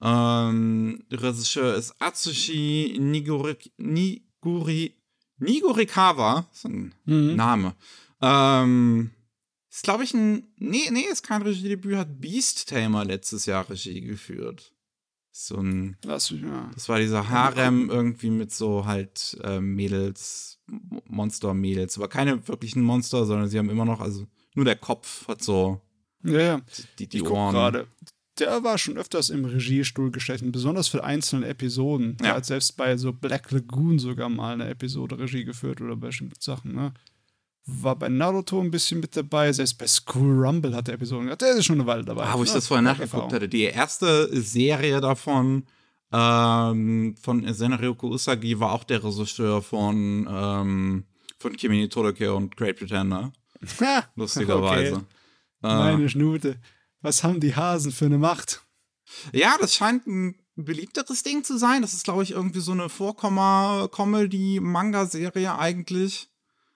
Ähm, Regisseur ist Atsushi Nigori, Niguri, Nigorikawa. Das ist ein mhm. Name. Ähm, ist, glaube ich, ein. Nee, nee, ist kein Regiedebüt, hat Beast Tamer letztes Jahr Regie geführt. So ein. Das, ja. Das war dieser Harem irgendwie mit so halt äh, Mädels, Monster-Mädels. Aber keine wirklichen Monster, sondern sie haben immer noch, also nur der Kopf hat so Ja, ja. die, die Ich Ohren. gerade. Der war schon öfters im Regiestuhl gestechen, besonders für einzelne Episoden. Ja. Er hat selbst bei so Black Lagoon sogar mal eine Episode Regie geführt oder bei bestimmten Sachen, ne? War bei Naruto ein bisschen mit dabei, selbst bei School Rumble hat er Episoden gehabt. Der ist schon eine Weile dabei. Ah, wo ich ne? das vorher nachgeguckt hatte. Die erste Serie davon ähm, von Senryoku Usagi war auch der Regisseur von, ähm, von Kimi ni Todoke und Great Pretender. Ha, Lustigerweise. okay. Äh, Meine Schnute. Was haben die Hasen für eine Macht? ja, das scheint ein beliebteres Ding zu sein. Das ist, glaube ich, irgendwie so eine Vorkomma-Comedy-Manga-Serie eigentlich.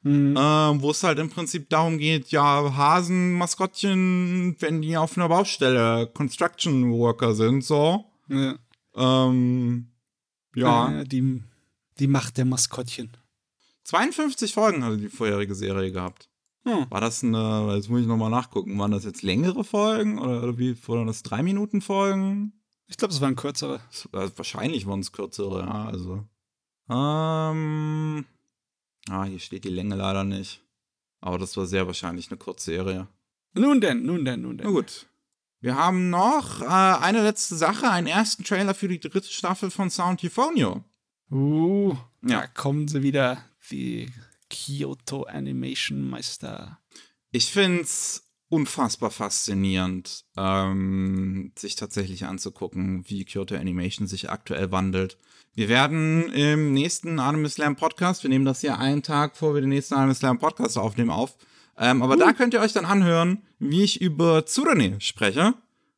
Hm. Ähm, wo es halt im Prinzip darum geht, ja, Hasen, Maskottchen, wenn die auf einer Baustelle Construction Worker sind, so. Ja. Ähm, ja. Äh, die, die Macht der Maskottchen. 52 Folgen hatte die vorherige Serie gehabt. Hm. War das eine, jetzt muss ich nochmal nachgucken, waren das jetzt längere Folgen oder, wie, waren das drei Minuten Folgen? Ich glaube, es waren kürzere. Also wahrscheinlich waren es kürzere, ja, also. Ähm, ah, hier steht die Länge leider nicht. Aber das war sehr wahrscheinlich eine Kurzserie. Nun denn, nun denn, nun denn. Na gut. Wir haben noch äh, eine letzte Sache, einen ersten Trailer für die dritte Staffel von Sound Euphonio. Uh, Ja. da kommen sie wieder, die Kyoto Animation Meister. Ich find's unfassbar faszinierend, ähm, sich tatsächlich anzugucken, wie Kyoto Animation sich aktuell wandelt. Wir werden im nächsten Anime Slam Podcast, wir nehmen das hier einen Tag, vor wir den nächsten Anime Slam Podcast aufnehmen, auf. Ähm, aber da könnt ihr euch dann anhören, wie ich über Tsurane spreche,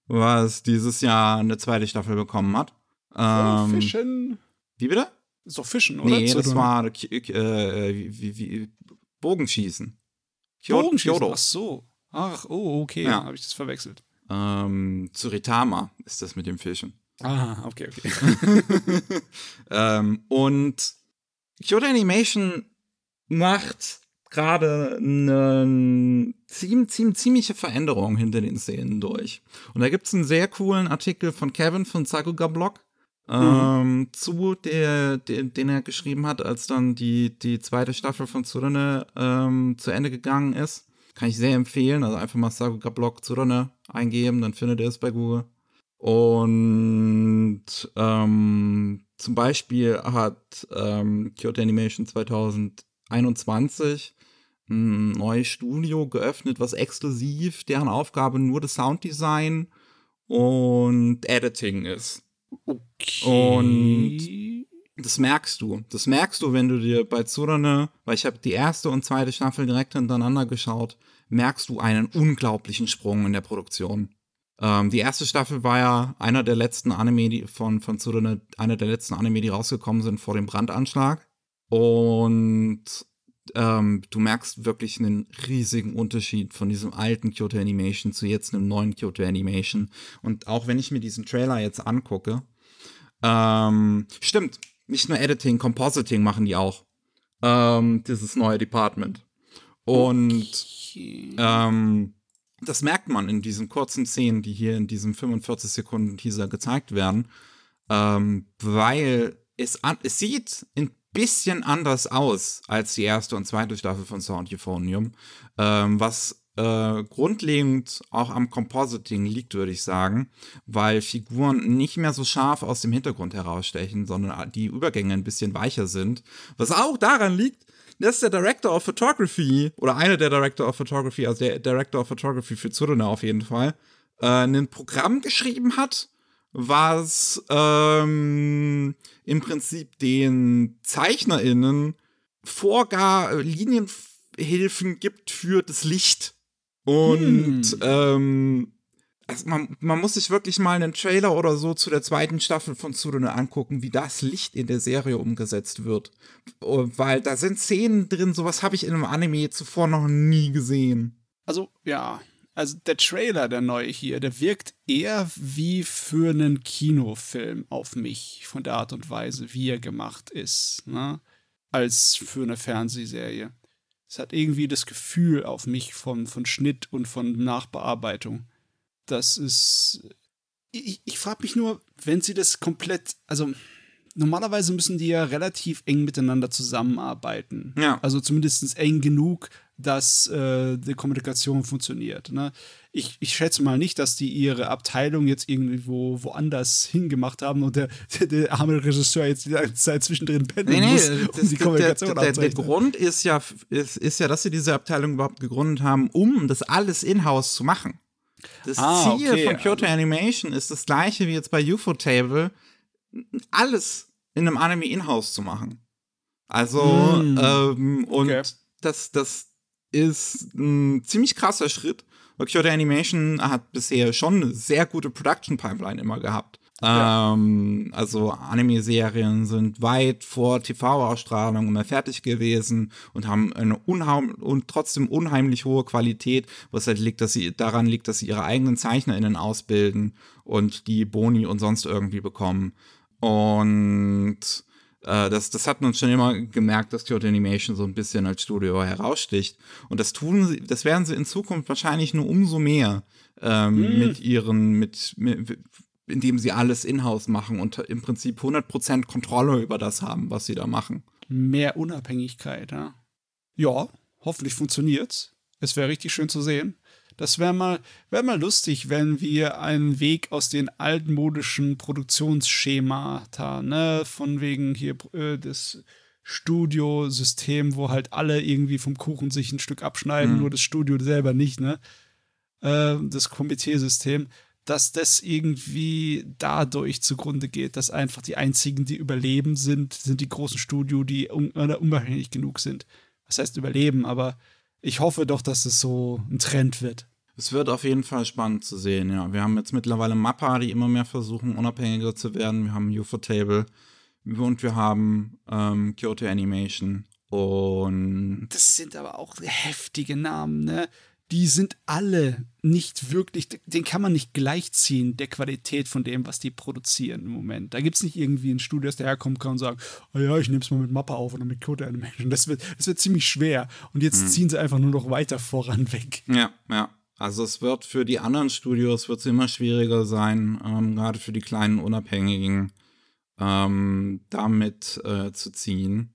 was dieses Jahr eine zweite Staffel bekommen hat. Ähm, Fischen. wie bitte? Ist doch Fischen, oder? Nee, das war äh, wie, wie, Bogenschießen. Bogenschießen. Kyoto. Ach so. Ach, oh, okay. Ja. Habe ich das verwechselt. Ähm, Tsuritama ist das mit dem Fischen. Ah, okay, okay. (laughs) ähm, und Kyoto Animation macht gerade eine ziemlich, ziemlich, ziemliche Veränderung hinter den Szenen durch. Und da gibt es einen sehr coolen Artikel von Kevin von Sakuga Blog ähm, zu, der, der, den er geschrieben hat, als dann die, die zweite Staffel von Tsurune ähm, zu Ende gegangen ist. Kann ich sehr empfehlen. Also einfach mal Sakuga Blog Tsurune eingeben, dann findet ihr es bei Google. Und ähm, zum Beispiel hat ähm, Kyoto Animation 2021 ein neues Studio geöffnet, was exklusiv deren Aufgabe nur das Sounddesign und Editing ist. Okay. Das merkst du. Das merkst du, wenn du dir bei Tsurane, weil ich habe die erste und zweite Staffel direkt hintereinander geschaut, merkst du einen unglaublichen Sprung in der Produktion. Ähm, die erste Staffel war ja einer der letzten Anime die von, von Tsurane, einer der letzten Anime, die rausgekommen sind vor dem Brandanschlag. Und ähm, du merkst wirklich einen riesigen Unterschied von diesem alten Kyoto Animation zu jetzt einem neuen Kyoto Animation. Und auch wenn ich mir diesen Trailer jetzt angucke, ähm, stimmt, nicht nur Editing, Compositing machen die auch. Ähm, dieses neue Department. Und Okay. ähm, das merkt man in diesen kurzen Szenen, die hier in diesem 45 Sekunden Teaser gezeigt werden, ähm, weil es, an, es sieht ein bisschen anders aus als die erste und zweite Staffel von Sound Euphonium, ähm, was äh, grundlegend auch am Compositing liegt, würde ich sagen, weil Figuren nicht mehr so scharf aus dem Hintergrund herausstechen, sondern die Übergänge ein bisschen weicher sind, was auch daran liegt, dass der Director of Photography oder einer der Director of Photography, also der Director of Photography für Tsurune auf jeden Fall, äh, ein Programm geschrieben hat, was ähm, im Prinzip den ZeichnerInnen Vorgar Linienhilfen gibt für das Licht. Und Hm. ähm, also man, man muss sich wirklich mal einen Trailer oder so zu der zweiten Staffel von Tsurune angucken, wie das Licht in der Serie umgesetzt wird. Oh, Weil da sind Szenen drin, sowas habe ich in einem Anime zuvor noch nie gesehen. Also, ja. Also, der Trailer, der neue hier, der wirkt eher wie für einen Kinofilm auf mich, von der Art und Weise, wie er gemacht ist, ne? als für eine Fernsehserie. Es hat irgendwie das Gefühl auf mich von, von Schnitt und von Nachbearbeitung. Das ist. ich, ich frage mich nur, wenn sie das komplett, also normalerweise müssen die ja relativ eng miteinander zusammenarbeiten. Ja. Also zumindest eng genug, dass äh, die Kommunikation funktioniert. Ne? Ich, ich schätze mal nicht, dass die ihre Abteilung jetzt irgendwo woanders hingemacht haben und der, der, der arme Regisseur jetzt die ganze Zeit zwischendrin pendeln Nee, nee, muss, das, um die Kommunikation der, der, der. Grund ist ja, ist, ist ja, dass sie diese Abteilung überhaupt gegründet haben, um das alles in-house zu machen. Das Ah, Ziel okay, von Kyoto Animation ist das gleiche wie jetzt bei UFO Table, alles in einem Anime in-house zu machen. Also, Mm. ähm, und Okay. das, das ist ein ziemlich krasser Schritt, weil Kyoto Animation hat bisher schon eine sehr gute Production Pipeline immer gehabt. Ähm, also Anime-Serien sind weit vor TV-Ausstrahlung immer fertig gewesen und haben eine unheim und trotzdem unheimlich hohe Qualität, was halt liegt, dass sie daran liegt, dass sie ihre eigenen ZeichnerInnen ausbilden und die Boni und sonst irgendwie bekommen. Und äh, das, das hat man schon immer gemerkt, dass Kyoto Animation so ein bisschen als Studio heraussticht. Und das tun sie, das werden sie in Zukunft wahrscheinlich nur umso mehr ähm, mit ihren, mit, mit indem sie alles in-house machen und im Prinzip 100% Kontrolle über das haben, was sie da machen. Mehr Unabhängigkeit, ja. Ja, hoffentlich funktioniert's. Es wäre richtig schön zu sehen. Das wäre mal, wär mal lustig, wenn wir einen Weg aus den altmodischen Produktionsschemata, ne, von wegen hier äh, das Studiosystem, wo halt alle irgendwie vom Kuchen sich ein Stück abschneiden, Mhm. nur das Studio selber nicht, ne? Äh, das Komiteesystem, dass das irgendwie dadurch zugrunde geht, dass einfach die einzigen, die überleben sind, sind die großen Studio, die un oder unabhängig genug sind. Was heißt überleben, aber ich hoffe doch, dass es so ein Trend wird. Es wird auf jeden Fall spannend zu sehen, ja. Wir haben jetzt mittlerweile Mappa, die immer mehr versuchen, unabhängiger zu werden. Wir haben UFO Table und wir haben ähm, Kyoto Animation. Und Das sind aber auch heftige Namen, ne? Die sind alle nicht wirklich, den kann man nicht gleichziehen, der Qualität von dem, was die produzieren im Moment. Da gibt es nicht irgendwie ein Studio, das daherkommen kann und sagen, oh ja, ich nehme es mal mit Mappa auf oder mit Code Animation. Das wird, das wird ziemlich schwer. Und jetzt ziehen sie einfach nur noch weiter voran (laughs) weg. ja, ja. Also es wird für die anderen Studios wird's immer schwieriger sein, ähm, gerade für die kleinen Unabhängigen, ähm, damit äh, zu ziehen.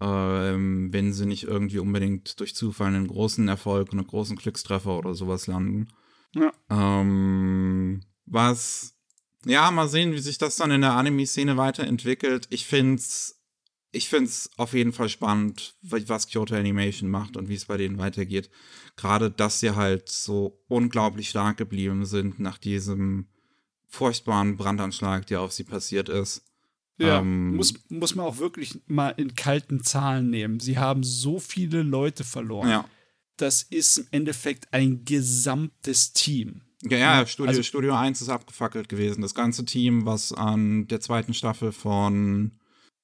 Ähm, wenn sie nicht irgendwie unbedingt durch Zufall einen großen Erfolg, einen großen Glückstreffer oder sowas landen. Ja. Ähm, was, ja, mal sehen, wie sich das dann in der Anime-Szene weiterentwickelt. Ich find's, ich find's auf jeden Fall spannend, was Kyoto Animation macht und wie es bei denen weitergeht. Gerade, dass sie halt so unglaublich stark geblieben sind nach diesem furchtbaren Brandanschlag, der auf sie passiert ist. Ja, Ähm, muss, muss man auch wirklich mal in kalten Zahlen nehmen. Sie haben so viele Leute verloren. Ja. Das ist im Endeffekt ein gesamtes Team. Ja, ja, Studio, also- Studio 1 ist abgefackelt gewesen. Das ganze Team, was an der zweiten Staffel von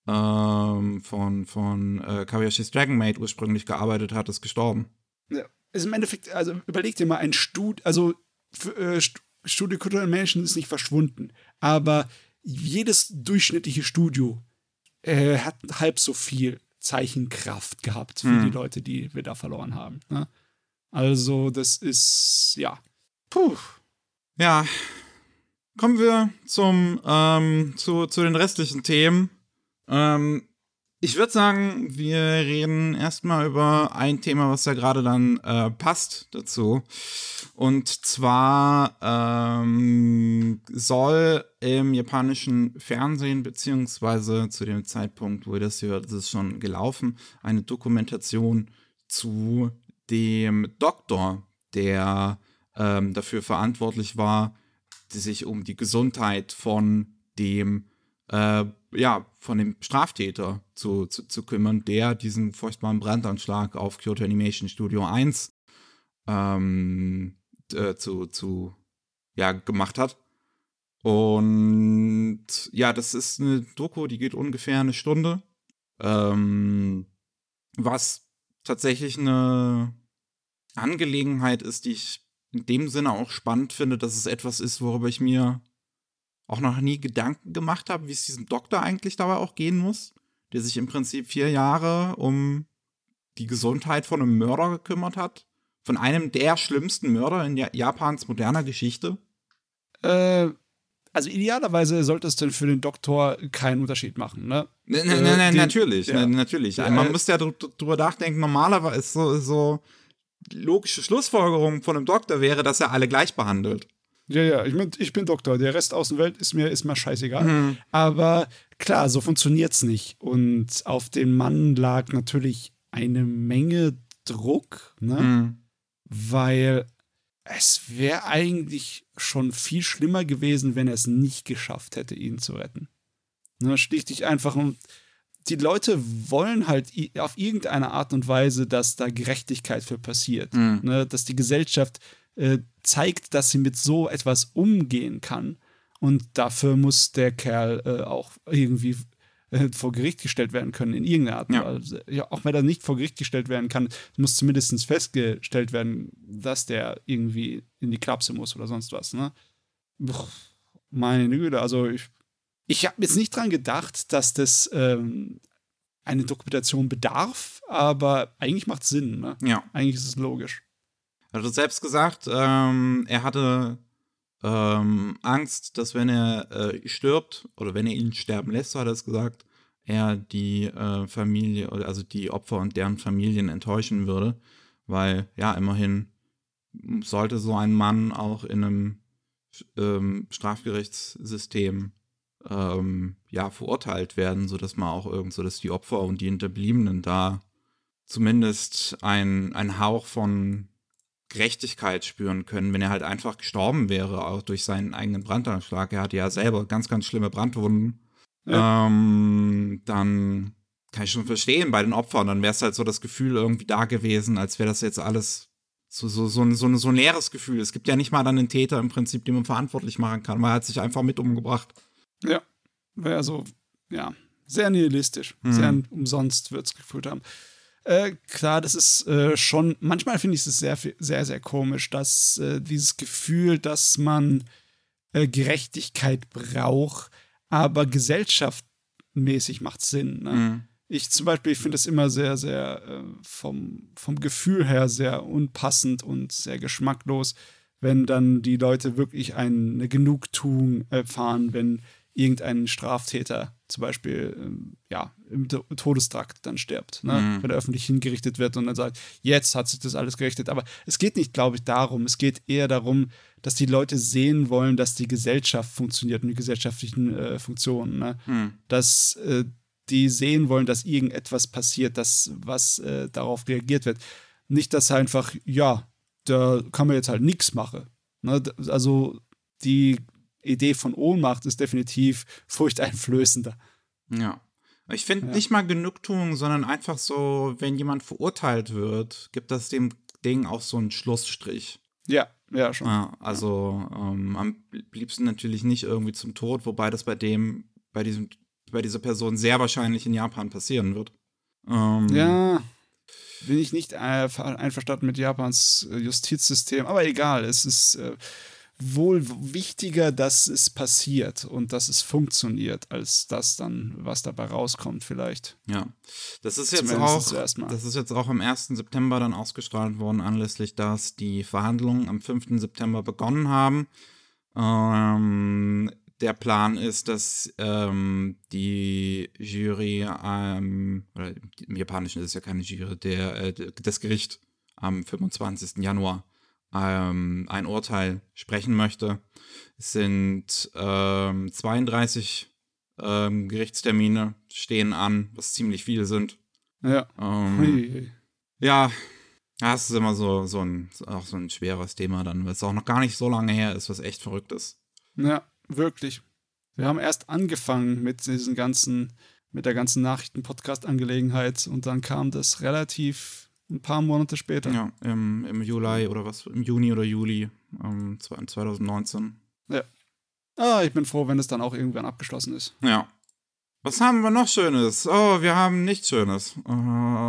ähm, von, von äh, Kawayashi's Dragon Maid ursprünglich gearbeitet hat, ist gestorben. Ja. Ist im Endeffekt, also überleg dir mal ein Studio, also für, äh, St- Studio Cultural Mansion ist nicht verschwunden, aber jedes durchschnittliche Studio äh, hat halb so viel Zeichenkraft gehabt für Hm. die Leute, die wir da verloren haben. Ne? Also, das ist, ja. Puh. Ja, kommen wir zum, ähm, zu, zu den restlichen Themen. Ähm, ich würde sagen, wir reden erstmal über ein Thema, was da gerade dann äh, passt dazu. Und zwar ähm, soll im japanischen Fernsehen, beziehungsweise zu dem Zeitpunkt, wo ihr das hört, ist es schon gelaufen, eine Dokumentation zu dem Doktor, der ähm, dafür verantwortlich war, sich um die Gesundheit von dem äh, ja, von dem Straftäter zu, zu, zu kümmern, der diesen furchtbaren Brandanschlag auf Kyoto Animation Studio 1 ähm, äh, zu, zu, ja, gemacht hat. Und ja, das ist eine Doku, die geht ungefähr eine Stunde. Ähm, was tatsächlich eine Angelegenheit ist, die ich in dem Sinne auch spannend finde, dass es etwas ist, worüber ich mir auch noch nie Gedanken gemacht habe, wie es diesem Doktor eigentlich dabei auch gehen muss, der sich im Prinzip vier Jahre um die Gesundheit von einem Mörder gekümmert hat. Von einem der schlimmsten Mörder in Ja- Japans moderner Geschichte. Äh, also idealerweise sollte es dann für den Doktor keinen Unterschied machen, ne? Nein, nein, Äh, nein, den- natürlich, ja. ne, natürlich. Ja, Man äh, muss ja dr drüber nachdenken, normalerweise ist so, so logische Schlussfolgerung von einem Doktor wäre, dass er alle gleich behandelt. Ja, ja, ich bin, ich bin Doktor. Der Rest Außenwelt ist mir, ist mir scheißegal. Mhm. Aber klar, so funktioniert's nicht. Und auf den Mann lag natürlich eine Menge Druck, ne? Mhm. Weil es wäre eigentlich schon viel schlimmer gewesen, wenn er es nicht geschafft hätte, ihn zu retten. Ne, schlicht einfach und die Leute wollen halt auf irgendeine Art und Weise, dass da Gerechtigkeit für passiert. Mhm. Ne, dass die Gesellschaft äh, zeigt, dass sie mit so etwas umgehen kann. Und dafür muss der Kerl äh, auch irgendwie äh, vor Gericht gestellt werden können, in irgendeiner Art Ja. Weise. Ja, auch wenn er nicht vor Gericht gestellt werden kann, muss zumindest festgestellt werden, dass der irgendwie in die Klapse muss oder sonst was. Ne? Puh, meine Güte, also ich, ich habe jetzt nicht dran gedacht, dass das ähm, eine Dokumentation bedarf, aber eigentlich macht Sinn. Ne? Ja. Eigentlich ist es logisch. Er hat selbst gesagt, ähm, er hatte ähm, Angst, dass wenn er äh, stirbt oder wenn er ihn sterben lässt, so hat er es gesagt, er die äh, Familie, also die Opfer und deren Familien enttäuschen würde, weil ja, immerhin sollte so ein Mann auch in einem ähm, Strafgerichtssystem ähm, ja verurteilt werden, sodass man auch irgend so, dass die Opfer und die Hinterbliebenen da zumindest ein, ein Hauch von Gerechtigkeit spüren können, wenn er halt einfach gestorben wäre, auch durch seinen eigenen Brandanschlag. Er hatte ja selber ganz, ganz schlimme Brandwunden. Ähm, dann kann ich schon verstehen bei den Opfern, dann wäre es halt so das Gefühl irgendwie da gewesen, als wäre das jetzt alles so, so, so, ein- so, ein- so ein leeres Gefühl. Es gibt ja nicht mal dann einen Täter im Prinzip, den man verantwortlich machen kann, weil er hat sich einfach mit umgebracht. Ja, wäre so, ja, sehr nihilistisch. Mhm. Sehr umsonst wird es gefühlt haben. Äh, klar, das ist äh, schon, manchmal finde ich es sehr, sehr, sehr komisch, dass äh, dieses Gefühl, dass man äh, Gerechtigkeit braucht, aber gesellschaftmäßig macht Sinn. Ne? Mhm. Ich zum Beispiel, finde es immer sehr, sehr äh, vom, vom Gefühl her sehr unpassend und sehr geschmacklos, wenn dann die Leute wirklich eine Genugtuung erfahren, wenn irgendein Straftäter zum Beispiel ähm, ja, im To- Todestrakt dann stirbt, ne? Mhm. wenn er öffentlich hingerichtet wird und dann sagt, jetzt hat sich das alles gerichtet. Aber es geht nicht, glaube ich, darum. Es geht eher darum, dass die Leute sehen wollen, dass die Gesellschaft funktioniert und die gesellschaftlichen äh, Funktionen. Ne? Mhm. dass äh, die sehen wollen, dass irgendetwas passiert, dass was äh, darauf reagiert wird. Nicht, dass einfach, ja, da kann man jetzt halt nichts machen. Ne? Also die Idee von Ohnmacht ist definitiv (laughs) furchteinflößender. Ja. Ich finde Ja. nicht mal Genugtuung, sondern einfach so, wenn jemand verurteilt wird, gibt das dem Ding auch so einen Schlussstrich. Ja, ja, schon. Ja, also ähm, am liebsten natürlich nicht irgendwie zum Tod, wobei das bei dem, bei diesem, bei dieser Person sehr wahrscheinlich in Japan passieren wird. Ähm, Ja, bin ich nicht äh, ver- einverstanden mit Japans äh, Justizsystem, aber egal, es ist äh, wohl wichtiger, dass es passiert und dass es funktioniert, als das dann, was dabei rauskommt, vielleicht. Ja. Das ist jetzt Zumindest auch, das ist jetzt auch am 1. September dann ausgestrahlt worden, anlässlich, dass die Verhandlungen am 5. September begonnen haben. Ähm, der Plan ist, dass ähm, die Jury, ähm, oder im Japanischen ist es ja keine Jury, der, äh, das Gericht am 25. Januar ähm, ein Urteil sprechen möchte. Es sind ähm, 32 ähm, Gerichtstermine stehen an, was ziemlich viele sind. Ja. Ähm, ja, das ist immer so, so ein, auch so ein schweres Thema dann, weil es auch noch gar nicht so lange her ist, was echt verrückt ist. Ja, wirklich. Wir haben erst angefangen mit diesen ganzen, mit der ganzen Nachrichten-Podcast-Angelegenheit und dann kam das relativ ein paar Monate später. Ja, im, im Juli oder was, im Juni oder Juli ähm, 2019. Ah, ich bin froh, wenn es dann auch irgendwann abgeschlossen ist. Ja. Was haben wir noch Schönes? Oh, wir haben nichts Schönes. Äh,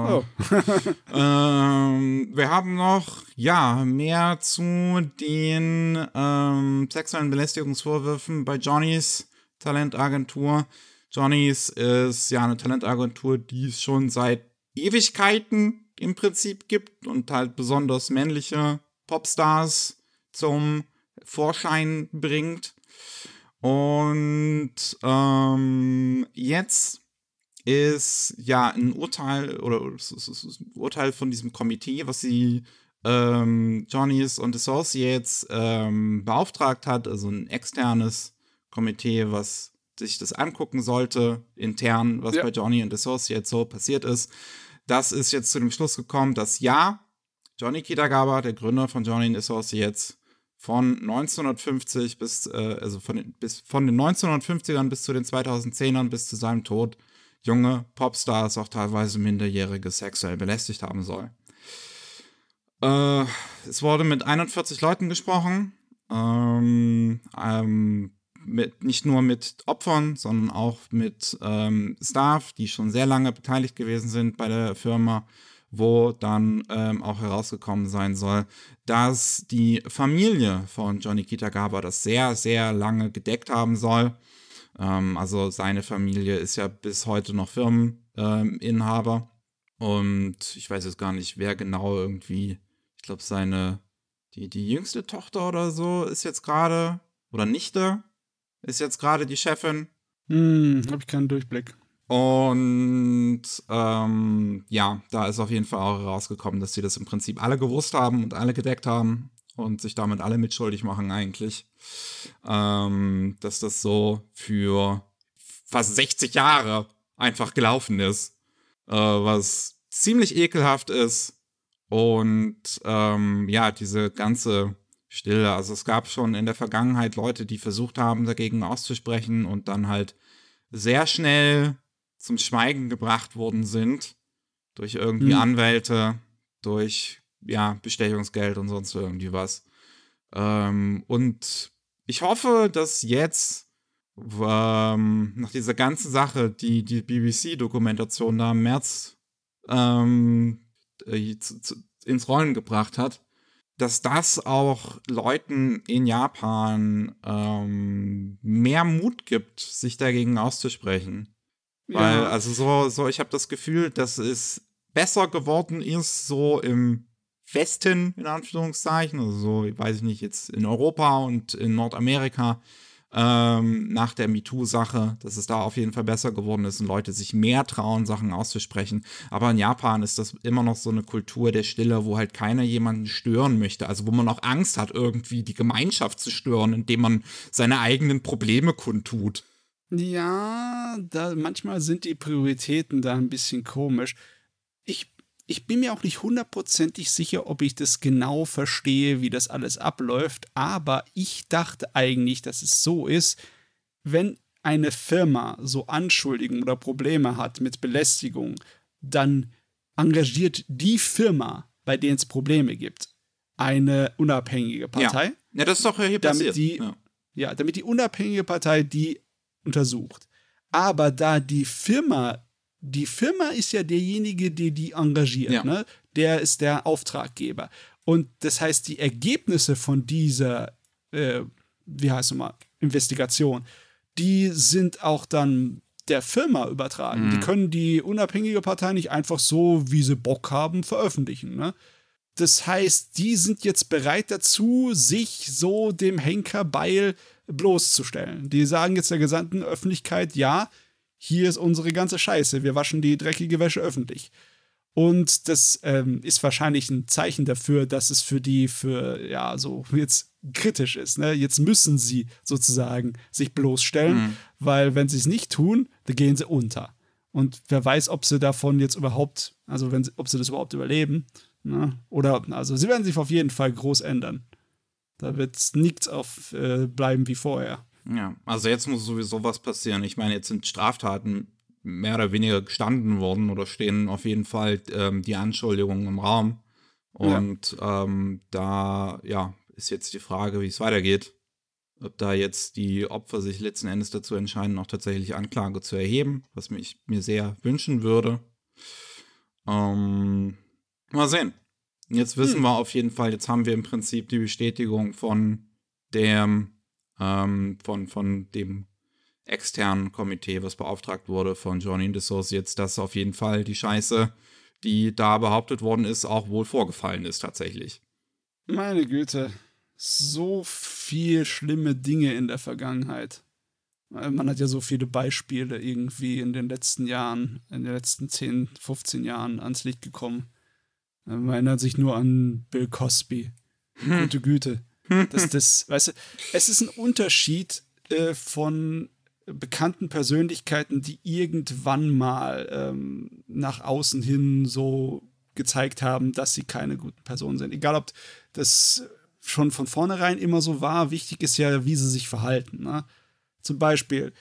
Oh. (laughs) (laughs) ähm, wir haben noch, ja, mehr zu den ähm, sexuellen Belästigungsvorwürfen bei Johnnys Talentagentur. Johnnys ist ja eine Talentagentur, die es schon seit Ewigkeiten im Prinzip gibt und halt besonders männliche Popstars zum Vorschein bringt. Und ähm, jetzt ist ja ein Urteil oder es ist ein Urteil von diesem Komitee, was sie ähm, Johnny's und Associates ähm, beauftragt hat, also ein externes Komitee, was sich das angucken sollte, intern, was ja. bei Johnny und Associates so passiert ist. Das ist jetzt zu dem Schluss gekommen, dass ja, Johnny Kitagawa, der Gründer von Johnny and Associates, von 1950 bis, äh, also von, bis, von den 1950ern bis zu den 2010ern bis zu seinem Tod junge Popstars, auch teilweise Minderjährige, sexuell belästigt haben soll. Äh, es wurde mit 41 Leuten gesprochen. Ähm, ähm, mit, nicht nur mit Opfern, sondern auch mit ähm, Staff, die schon sehr lange beteiligt gewesen sind bei der Firma, wo dann ähm, auch herausgekommen sein soll, dass die Familie von Johnny Kitagawa das sehr, sehr lange gedeckt haben soll. Ähm, also seine Familie ist ja bis heute noch Firmeninhaber. Und ich weiß jetzt gar nicht, wer genau irgendwie, ich glaube, seine, die, die jüngste Tochter oder so ist jetzt gerade, oder Nichte, ist jetzt gerade die Chefin. Hm, hab ich keinen Durchblick. Und ähm, ja, da ist auf jeden Fall auch herausgekommen, dass sie das im Prinzip alle gewusst haben und alle gedeckt haben und sich damit alle mitschuldig machen eigentlich. Ähm, dass das so für fast 60 Jahre einfach gelaufen ist. Äh, was ziemlich ekelhaft ist. Und ähm, ja, diese ganze Stille. Also es gab schon in der Vergangenheit Leute, die versucht haben, dagegen auszusprechen und dann halt sehr schnell zum Schweigen gebracht worden sind. Durch irgendwie mhm. Anwälte, durch ja, Bestechungsgeld und sonst irgendwie was. Ähm, und ich hoffe, dass jetzt ähm, nach dieser ganzen Sache, die die BBC-Dokumentation da im März ähm, äh, zu, zu, ins Rollen gebracht hat, dass das auch Leuten in Japan ähm, mehr Mut gibt, sich dagegen auszusprechen. Ja. Weil, also so, so, ich habe das Gefühl, dass es besser geworden ist, so im Westen, in Anführungszeichen, also so, weiß ich nicht, jetzt in Europa und in Nordamerika, ähm, nach der MeToo-Sache, dass es da auf jeden Fall besser geworden ist und Leute sich mehr trauen, Sachen auszusprechen. Aber in Japan ist das immer noch so eine Kultur der Stille, wo halt keiner jemanden stören möchte. Also wo man auch Angst hat, irgendwie die Gemeinschaft zu stören, indem man seine eigenen Probleme kundtut. Ja, da manchmal sind die Prioritäten da ein bisschen komisch. Ich ich bin mir auch nicht hundertprozentig sicher, ob ich das genau verstehe, wie das alles abläuft, aber ich dachte eigentlich, dass es so ist, wenn eine Firma so Anschuldigungen oder Probleme hat mit Belästigung, dann engagiert die Firma, bei der es Probleme gibt, eine unabhängige Partei. Ja, ja das ist doch hier damit passiert. Die, ja. ja, damit die unabhängige Partei die untersucht. Aber da die Firma die Firma ist ja derjenige, der die engagiert. Ja. Ne? Der ist der Auftraggeber. Und das heißt, die Ergebnisse von dieser, äh, wie heißt es mal, Investigation, die sind auch dann der Firma übertragen. Mhm. Die können die unabhängige Partei nicht einfach so, wie sie Bock haben, veröffentlichen. Ne? Das heißt, die sind jetzt bereit dazu, sich so dem Henkerbeil bloßzustellen. Die sagen jetzt der gesamten Öffentlichkeit, ja, hier ist unsere ganze Scheiße, wir waschen die dreckige Wäsche öffentlich. Und das ähm, ist wahrscheinlich ein Zeichen dafür, dass es für die für, ja, so jetzt kritisch ist. Ne? Jetzt müssen sie sozusagen sich bloßstellen, mhm. weil wenn sie es nicht tun, dann gehen sie unter. Und wer weiß, ob sie davon jetzt überhaupt, also wenn sie, ob sie das überhaupt überleben. Ne? Oder, also sie werden sich auf jeden Fall groß ändern. Da wird nichts auf äh, bleiben wie vorher. Ja, also jetzt muss sowieso was passieren. Ich meine, jetzt sind Straftaten mehr oder weniger gestanden worden oder stehen auf jeden Fall ähm, die Anschuldigungen im Raum. Und ja. Ähm, da, ja, ist jetzt die Frage, wie es weitergeht. Ob da jetzt die Opfer sich letzten Endes dazu entscheiden, auch tatsächlich Anklage zu erheben, was mich mir sehr wünschen würde. Ähm, mal sehen. Jetzt wissen hm. wir auf jeden Fall, jetzt haben wir im Prinzip die Bestätigung von dem ähm, von, von dem externen Komitee, was beauftragt wurde von Johnny and Associates, dass auf jeden Fall die Scheiße, die da behauptet worden ist, auch wohl vorgefallen ist tatsächlich. Meine Güte, so viel schlimme Dinge in der Vergangenheit. Äh, man hat ja so viele Beispiele irgendwie in den letzten Jahren, in den letzten 10, 15 Jahren ans Licht gekommen. Äh, man erinnert sich nur an Bill Cosby. Hm. Gute Güte. Das, das, weißt du, es ist ein Unterschied äh, von bekannten Persönlichkeiten, die irgendwann mal ähm, nach außen hin so gezeigt haben, dass sie keine guten Personen sind. Egal, ob das schon von vornherein immer so war, wichtig ist ja, wie sie sich verhalten. Ne? Zum Beispiel,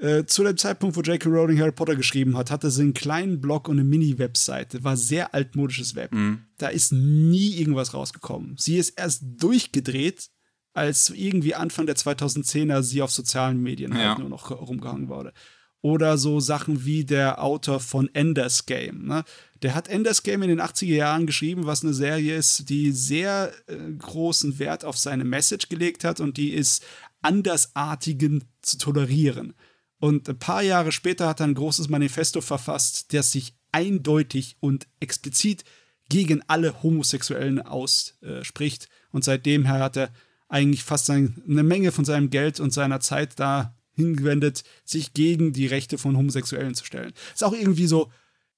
äh, zu dem Zeitpunkt, wo J.K. Rowling Harry Potter geschrieben hat, hatte sie einen kleinen Blog und eine Mini-Webseite. War sehr altmodisches Web. Mhm. Da ist nie irgendwas rausgekommen. Sie ist erst durchgedreht, als irgendwie Anfang der 2010er sie auf sozialen Medien halt ja. halt nur noch rumgehangen wurde. Oder so Sachen wie der Autor von Ender's Game. Ne? Der hat Ender's Game in den 80er Jahren geschrieben, was eine Serie ist, die sehr äh, großen Wert auf seine Message gelegt hat und die ist Andersartigen zu tolerieren. Und ein paar Jahre später hat er ein großes Manifesto verfasst, das sich eindeutig und explizit gegen alle Homosexuellen ausspricht. Und seitdem hat er eigentlich fast eine Menge von seinem Geld und seiner Zeit da hingewendet, sich gegen die Rechte von Homosexuellen zu stellen. Ist auch irgendwie so,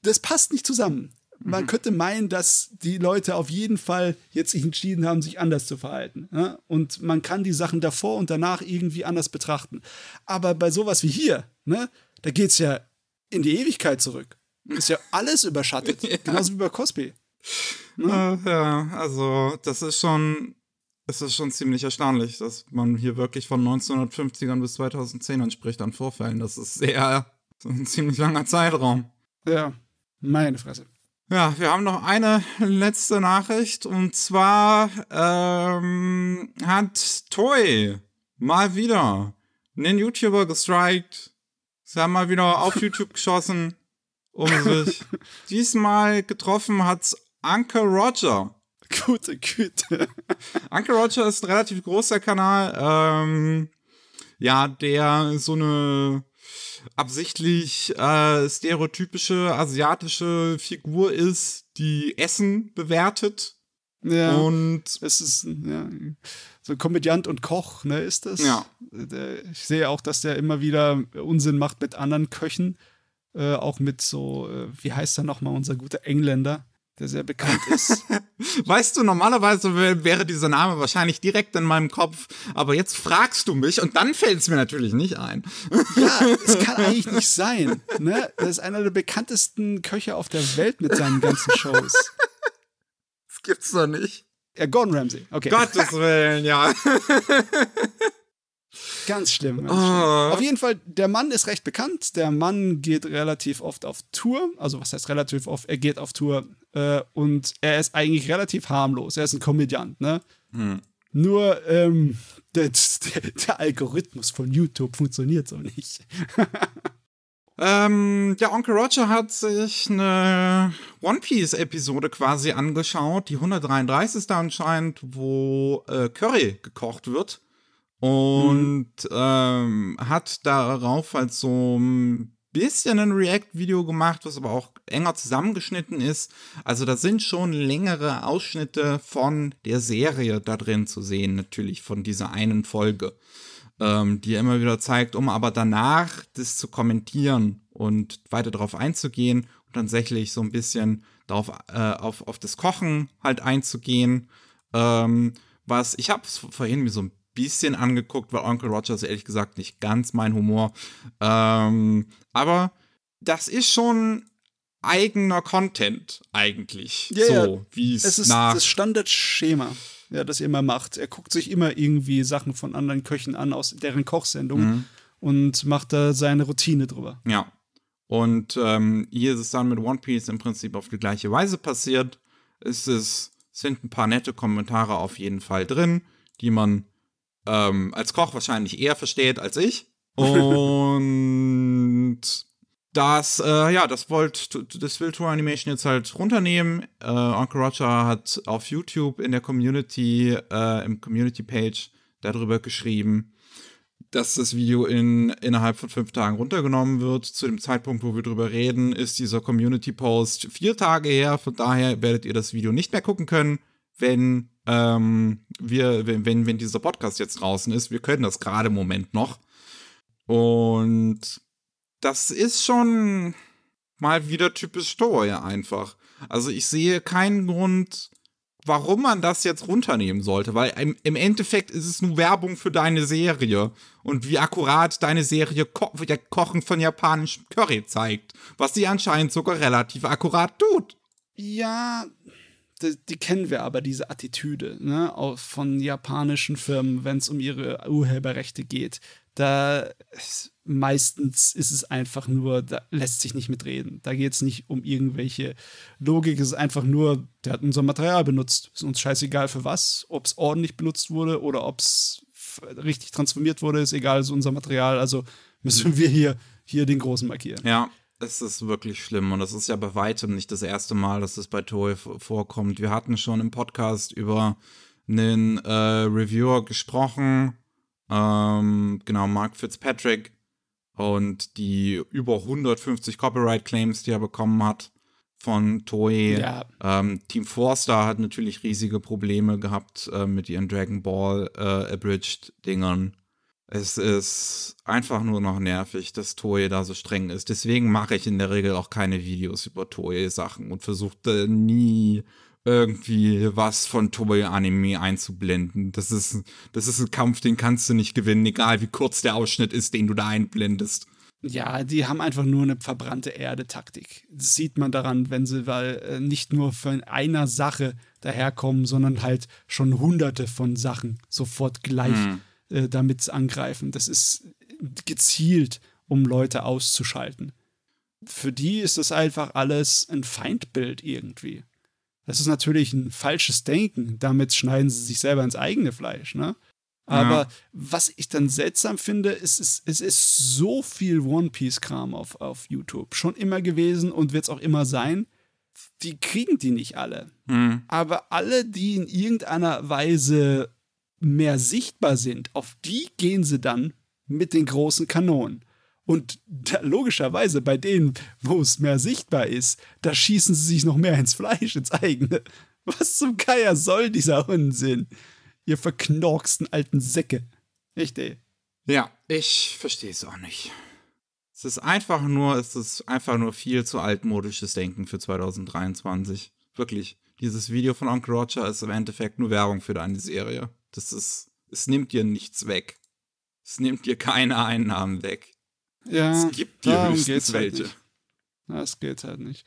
das passt nicht zusammen. Man mhm. könnte meinen, dass die Leute auf jeden Fall jetzt sich entschieden haben, sich anders zu verhalten. Ja? Und man kann die Sachen davor und danach irgendwie anders betrachten. Aber bei sowas wie hier, ne, da geht es ja in die Ewigkeit zurück. Ist ja alles überschattet. (laughs) ja. Genauso wie bei Cosby. Ne? Ja, also das ist schon es ist schon ziemlich erstaunlich, dass man hier wirklich von 1950ern bis 2010ern spricht an Vorfällen. Das ist sehr, so (laughs) ein ziemlich langer Zeitraum. Ja, meine Fresse. Ja, wir haben noch eine letzte Nachricht und zwar ähm, hat Toy mal wieder einen YouTuber gestrikt. Sie haben mal wieder auf (laughs) YouTube geschossen, um sich. Diesmal getroffen hat Uncle Roger. Gute Güte. Uncle Roger ist ein relativ großer Kanal, ähm, ja, der so eine absichtlich äh, stereotypische asiatische Figur ist, die Essen bewertet. Ja. Und es ist ja, so Komödiant und Koch, ne, ist das? Ja. Ich sehe auch, dass der immer wieder Unsinn macht mit anderen Köchen. Äh, auch mit so, äh, wie heißt er nochmal, unser guter Engländer? Der sehr bekannt ist. (laughs) weißt du, normalerweise wäre dieser Name wahrscheinlich direkt in meinem Kopf, aber jetzt fragst du mich und dann fällt es mir natürlich nicht ein. ja, (laughs) es kann eigentlich nicht sein. Ne? Das ist einer der bekanntesten Köche auf der Welt mit seinen ganzen Shows. Das gibt's doch nicht. Ja, Gordon Ramsay, okay. Gottes (laughs) Willen, ja. Ganz schlimm. Ganz oh. schlimm. Auf jeden Fall, der Mann ist recht bekannt. Der Mann geht relativ oft auf Tour. Also, was heißt relativ oft? Er geht auf Tour äh, und er ist eigentlich relativ harmlos. Er ist ein Komödiant, ne? Hm. Nur ähm, der, der, Algorithmus von YouTube funktioniert so nicht. (laughs) ähm, der Onkel Roger hat sich eine One Piece-Episode quasi angeschaut, die 133. anscheinend, wo äh, Curry gekocht wird und mhm. ähm, hat darauf halt so bisschen ein React-Video gemacht, was aber auch enger zusammengeschnitten ist. Also da sind schon längere Ausschnitte von der Serie da drin zu sehen, natürlich von dieser einen Folge, ähm, die er immer wieder zeigt, um aber danach das zu kommentieren und weiter darauf einzugehen und tatsächlich so ein bisschen darauf äh, auf, auf das Kochen halt einzugehen. Ähm, was ich habe vorhin mir so ein bisschen angeguckt, weil Uncle Roger ist ehrlich gesagt nicht ganz mein Humor. Ähm, aber das ist schon eigener Content eigentlich. Ja, so ja. wie es ist nach das Standardschema, ja, das er immer macht. Er guckt sich immer irgendwie Sachen von anderen Köchen an aus deren Kochsendungen mhm. und macht da seine Routine drüber. Ja. Und ähm, hier ist es dann mit One Piece im Prinzip auf die gleiche Weise passiert. Es ist, sind ein paar nette Kommentare auf jeden Fall drin, die man ähm, als Koch wahrscheinlich eher versteht als ich. (laughs) Und das, äh, ja, das wollte das will Tour Animation jetzt halt runternehmen. Äh, Uncle Roger hat auf YouTube in der Community, äh, im Community-Page darüber geschrieben, dass das Video in, innerhalb von fünf Tagen runtergenommen wird. Zu dem Zeitpunkt, wo wir drüber reden, ist dieser Community-Post vier Tage her. Von daher werdet ihr das Video nicht mehr gucken können, wenn ähm, wir, wenn, wenn dieser Podcast jetzt draußen ist. Wir können das gerade im Moment noch. Und das ist schon mal wieder typisch Toei einfach. Also ich sehe keinen Grund, warum man das jetzt runternehmen sollte, weil im, im Endeffekt ist es nur Werbung für deine Serie und wie akkurat deine Serie Ko der Kochen von japanischem Curry zeigt, was sie anscheinend sogar relativ akkurat tut. Ja, die, die kennen wir aber, diese Attitüde ne, von japanischen Firmen, wenn es um ihre Urheberrechte geht. Da meistens ist es einfach nur, da lässt sich nicht mitreden. Da geht es nicht um irgendwelche Logik, es ist einfach nur, der hat unser Material benutzt. Ist uns scheißegal für was, ob es ordentlich benutzt wurde oder ob es richtig transformiert wurde, ist egal, ist unser Material. Also müssen wir hier, hier den Großen markieren. Ja, es ist wirklich schlimm und das ist ja bei weitem nicht das erste Mal, dass es bei Toei vorkommt. Wir hatten schon im Podcast über einen äh, Reviewer gesprochen, ähm, genau, Mark Fitzpatrick, und die über 150 Copyright Claims, die er bekommen hat von Toei. Ja. Ähm, Team Forster hat natürlich riesige Probleme gehabt äh, mit ihren Dragon Ball äh, Abridged Dingern. Es ist einfach nur noch nervig, dass Toei da so streng ist. Deswegen mache ich in der Regel auch keine Videos über Toei-Sachen und versuche nie irgendwie was von Toei Anime einzublenden. Das ist, das ist ein Kampf, den kannst du nicht gewinnen, egal wie kurz der Ausschnitt ist, den du da einblendest. Ja, die haben einfach nur eine verbrannte Erde-Taktik. Das sieht man daran, wenn sie weil äh, nicht nur von einer Sache daherkommen, sondern halt schon hunderte von Sachen sofort gleich hm. Äh, damit angreifen. Das ist gezielt, um Leute auszuschalten. Für die ist das einfach alles ein Feindbild irgendwie. Das ist natürlich ein falsches Denken. Damit schneiden sie sich selber ins eigene Fleisch, ne? Aber ja. was ich dann seltsam finde, ist, ist, es ist so viel One Piece-Kram auf, auf YouTube. Schon immer gewesen und wird es auch immer sein. Die kriegen die nicht alle. Mhm. Aber alle, die in irgendeiner Weise mehr sichtbar sind, auf die gehen sie dann mit den großen Kanonen. Und da, logischerweise bei denen, wo es mehr sichtbar ist, da schießen sie sich noch mehr ins Fleisch, ins eigene. Was zum Geier soll dieser Unsinn? Ihr verknorksten alten Säcke. Echt, ey. Ja, ich verstehe es auch nicht. Es ist einfach nur, es ist einfach nur viel zu altmodisches Denken für 2023. Wirklich. Dieses Video von Onkel Roger ist im Endeffekt nur Werbung für deine Serie. Das ist, es nimmt dir nichts weg. Es nimmt dir keine Einnahmen weg. Ja, es gibt dir höchstens welche. Halt das geht halt nicht.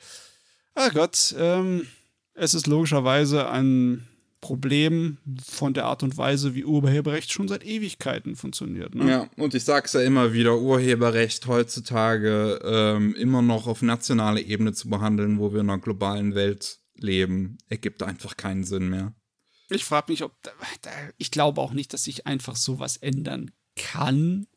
Ach Gott, ähm, es ist logischerweise ein Problem von der Art und Weise, wie Urheberrecht schon seit Ewigkeiten funktioniert. Ne? Ja, und ich sag's ja immer wieder, Urheberrecht heutzutage ähm, immer noch auf nationaler Ebene zu behandeln, wo wir in einer globalen Welt leben, ergibt einfach keinen Sinn mehr. Ich frage mich, ob da, ich glaube auch nicht, dass sich einfach sowas ändern kann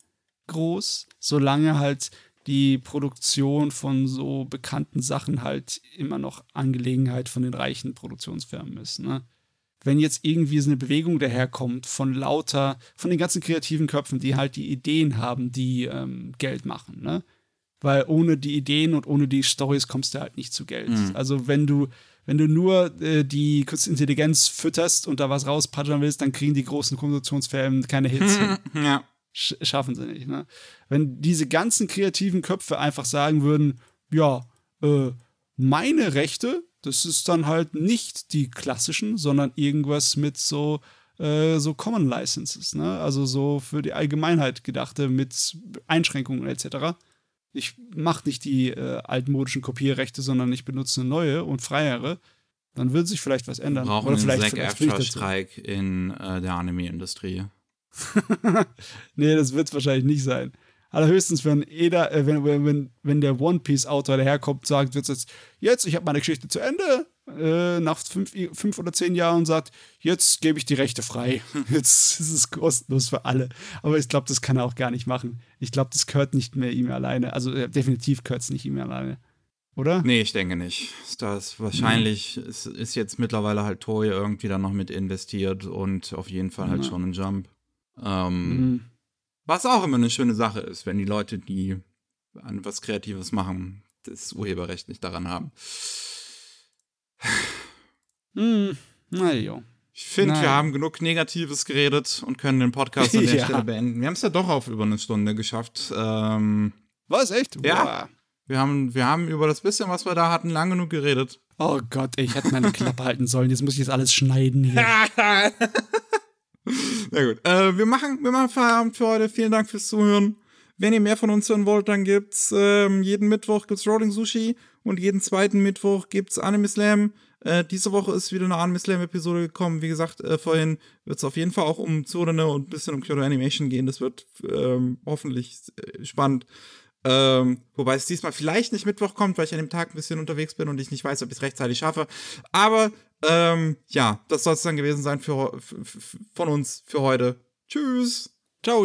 groß, solange halt die Produktion von so bekannten Sachen halt immer noch Angelegenheit von den reichen Produktionsfirmen ist. Ne? Wenn jetzt irgendwie so eine Bewegung daherkommt von lauter, von den ganzen kreativen Köpfen, die halt die Ideen haben, die ähm, Geld machen, ne? Weil ohne die Ideen und ohne die Stories kommst du halt nicht zu Geld. Mhm. Also wenn du, wenn du nur äh, die Künstliche Intelligenz fütterst und da was rauspattern willst, dann kriegen die großen Produktionsfirmen keine Hits hin. (laughs) Ja schaffen sie nicht. Ne? Wenn diese ganzen kreativen Köpfe einfach sagen würden, ja, äh, meine Rechte, das ist dann halt nicht die klassischen, sondern irgendwas mit so äh, so Common Licenses, ne? Also so für die Allgemeinheit gedachte mit Einschränkungen etc. Ich mache nicht die äh, altmodischen Kopierrechte, sondern ich benutze eine neue und freiere. Dann wird sich vielleicht was ändern. Wir brauchen Oder vielleicht, einen Zack in äh, der Anime-Industrie. (laughs) nee, das wird es wahrscheinlich nicht sein. Allerhöchstens, wenn, Eda, äh, wenn, wenn, wenn der One Piece-Autor daherkommt, sagt, wird es jetzt, jetzt, ich habe meine Geschichte zu Ende, äh, nach fünf, fünf oder zehn Jahren und sagt, jetzt gebe ich die Rechte frei. (laughs) Jetzt ist es kostenlos für alle. Aber ich glaube, das kann er auch gar nicht machen. Ich glaube, das gehört nicht mehr ihm alleine. Also äh, definitiv gehört es nicht ihm alleine. Oder? Nee, ich denke nicht. Das wahrscheinlich mhm. ist, ist, jetzt mittlerweile halt Toy irgendwie da noch mit investiert und auf jeden Fall halt mhm. schon ein Jump. Ähm, mhm. Was auch immer eine schöne Sache ist, wenn die Leute, die was Kreatives machen, das Urheberrecht nicht daran haben. Mhm. Na jo. Ich finde, wir haben genug Negatives geredet und können den Podcast an der (laughs) Ja. Stelle beenden. Wir haben es ja doch auf über eine Stunde geschafft. Ähm, Was, echt? Ja. Wir, haben, wir haben über das bisschen, was wir da hatten, lang genug geredet. Oh Gott, ich hätte meine Klappe halten sollen. Jetzt muss ich das alles schneiden hier. (laughs) Na gut. Äh, wir, machen, wir machen Feierabend für heute. Vielen Dank fürs Zuhören. Wenn ihr mehr von uns hören wollt, dann gibt's ähm, jeden Mittwoch gibt's Rolling Sushi und jeden zweiten Mittwoch gibt's Anime Slam. Äh, diese Woche ist wieder eine Anime Slam Episode gekommen. Wie gesagt, äh, vorhin wird's auf jeden Fall auch um Tsurene und ein bisschen um Kyoto Animation gehen. Das wird ähm, hoffentlich äh, spannend. Ähm, wobei es diesmal vielleicht nicht Mittwoch kommt, weil ich an dem Tag ein bisschen unterwegs bin und ich nicht weiß, ob ich es rechtzeitig schaffe. Aber ähm, ja, das soll es dann gewesen sein für, für, für, von uns für heute. Tschüss. Ciao.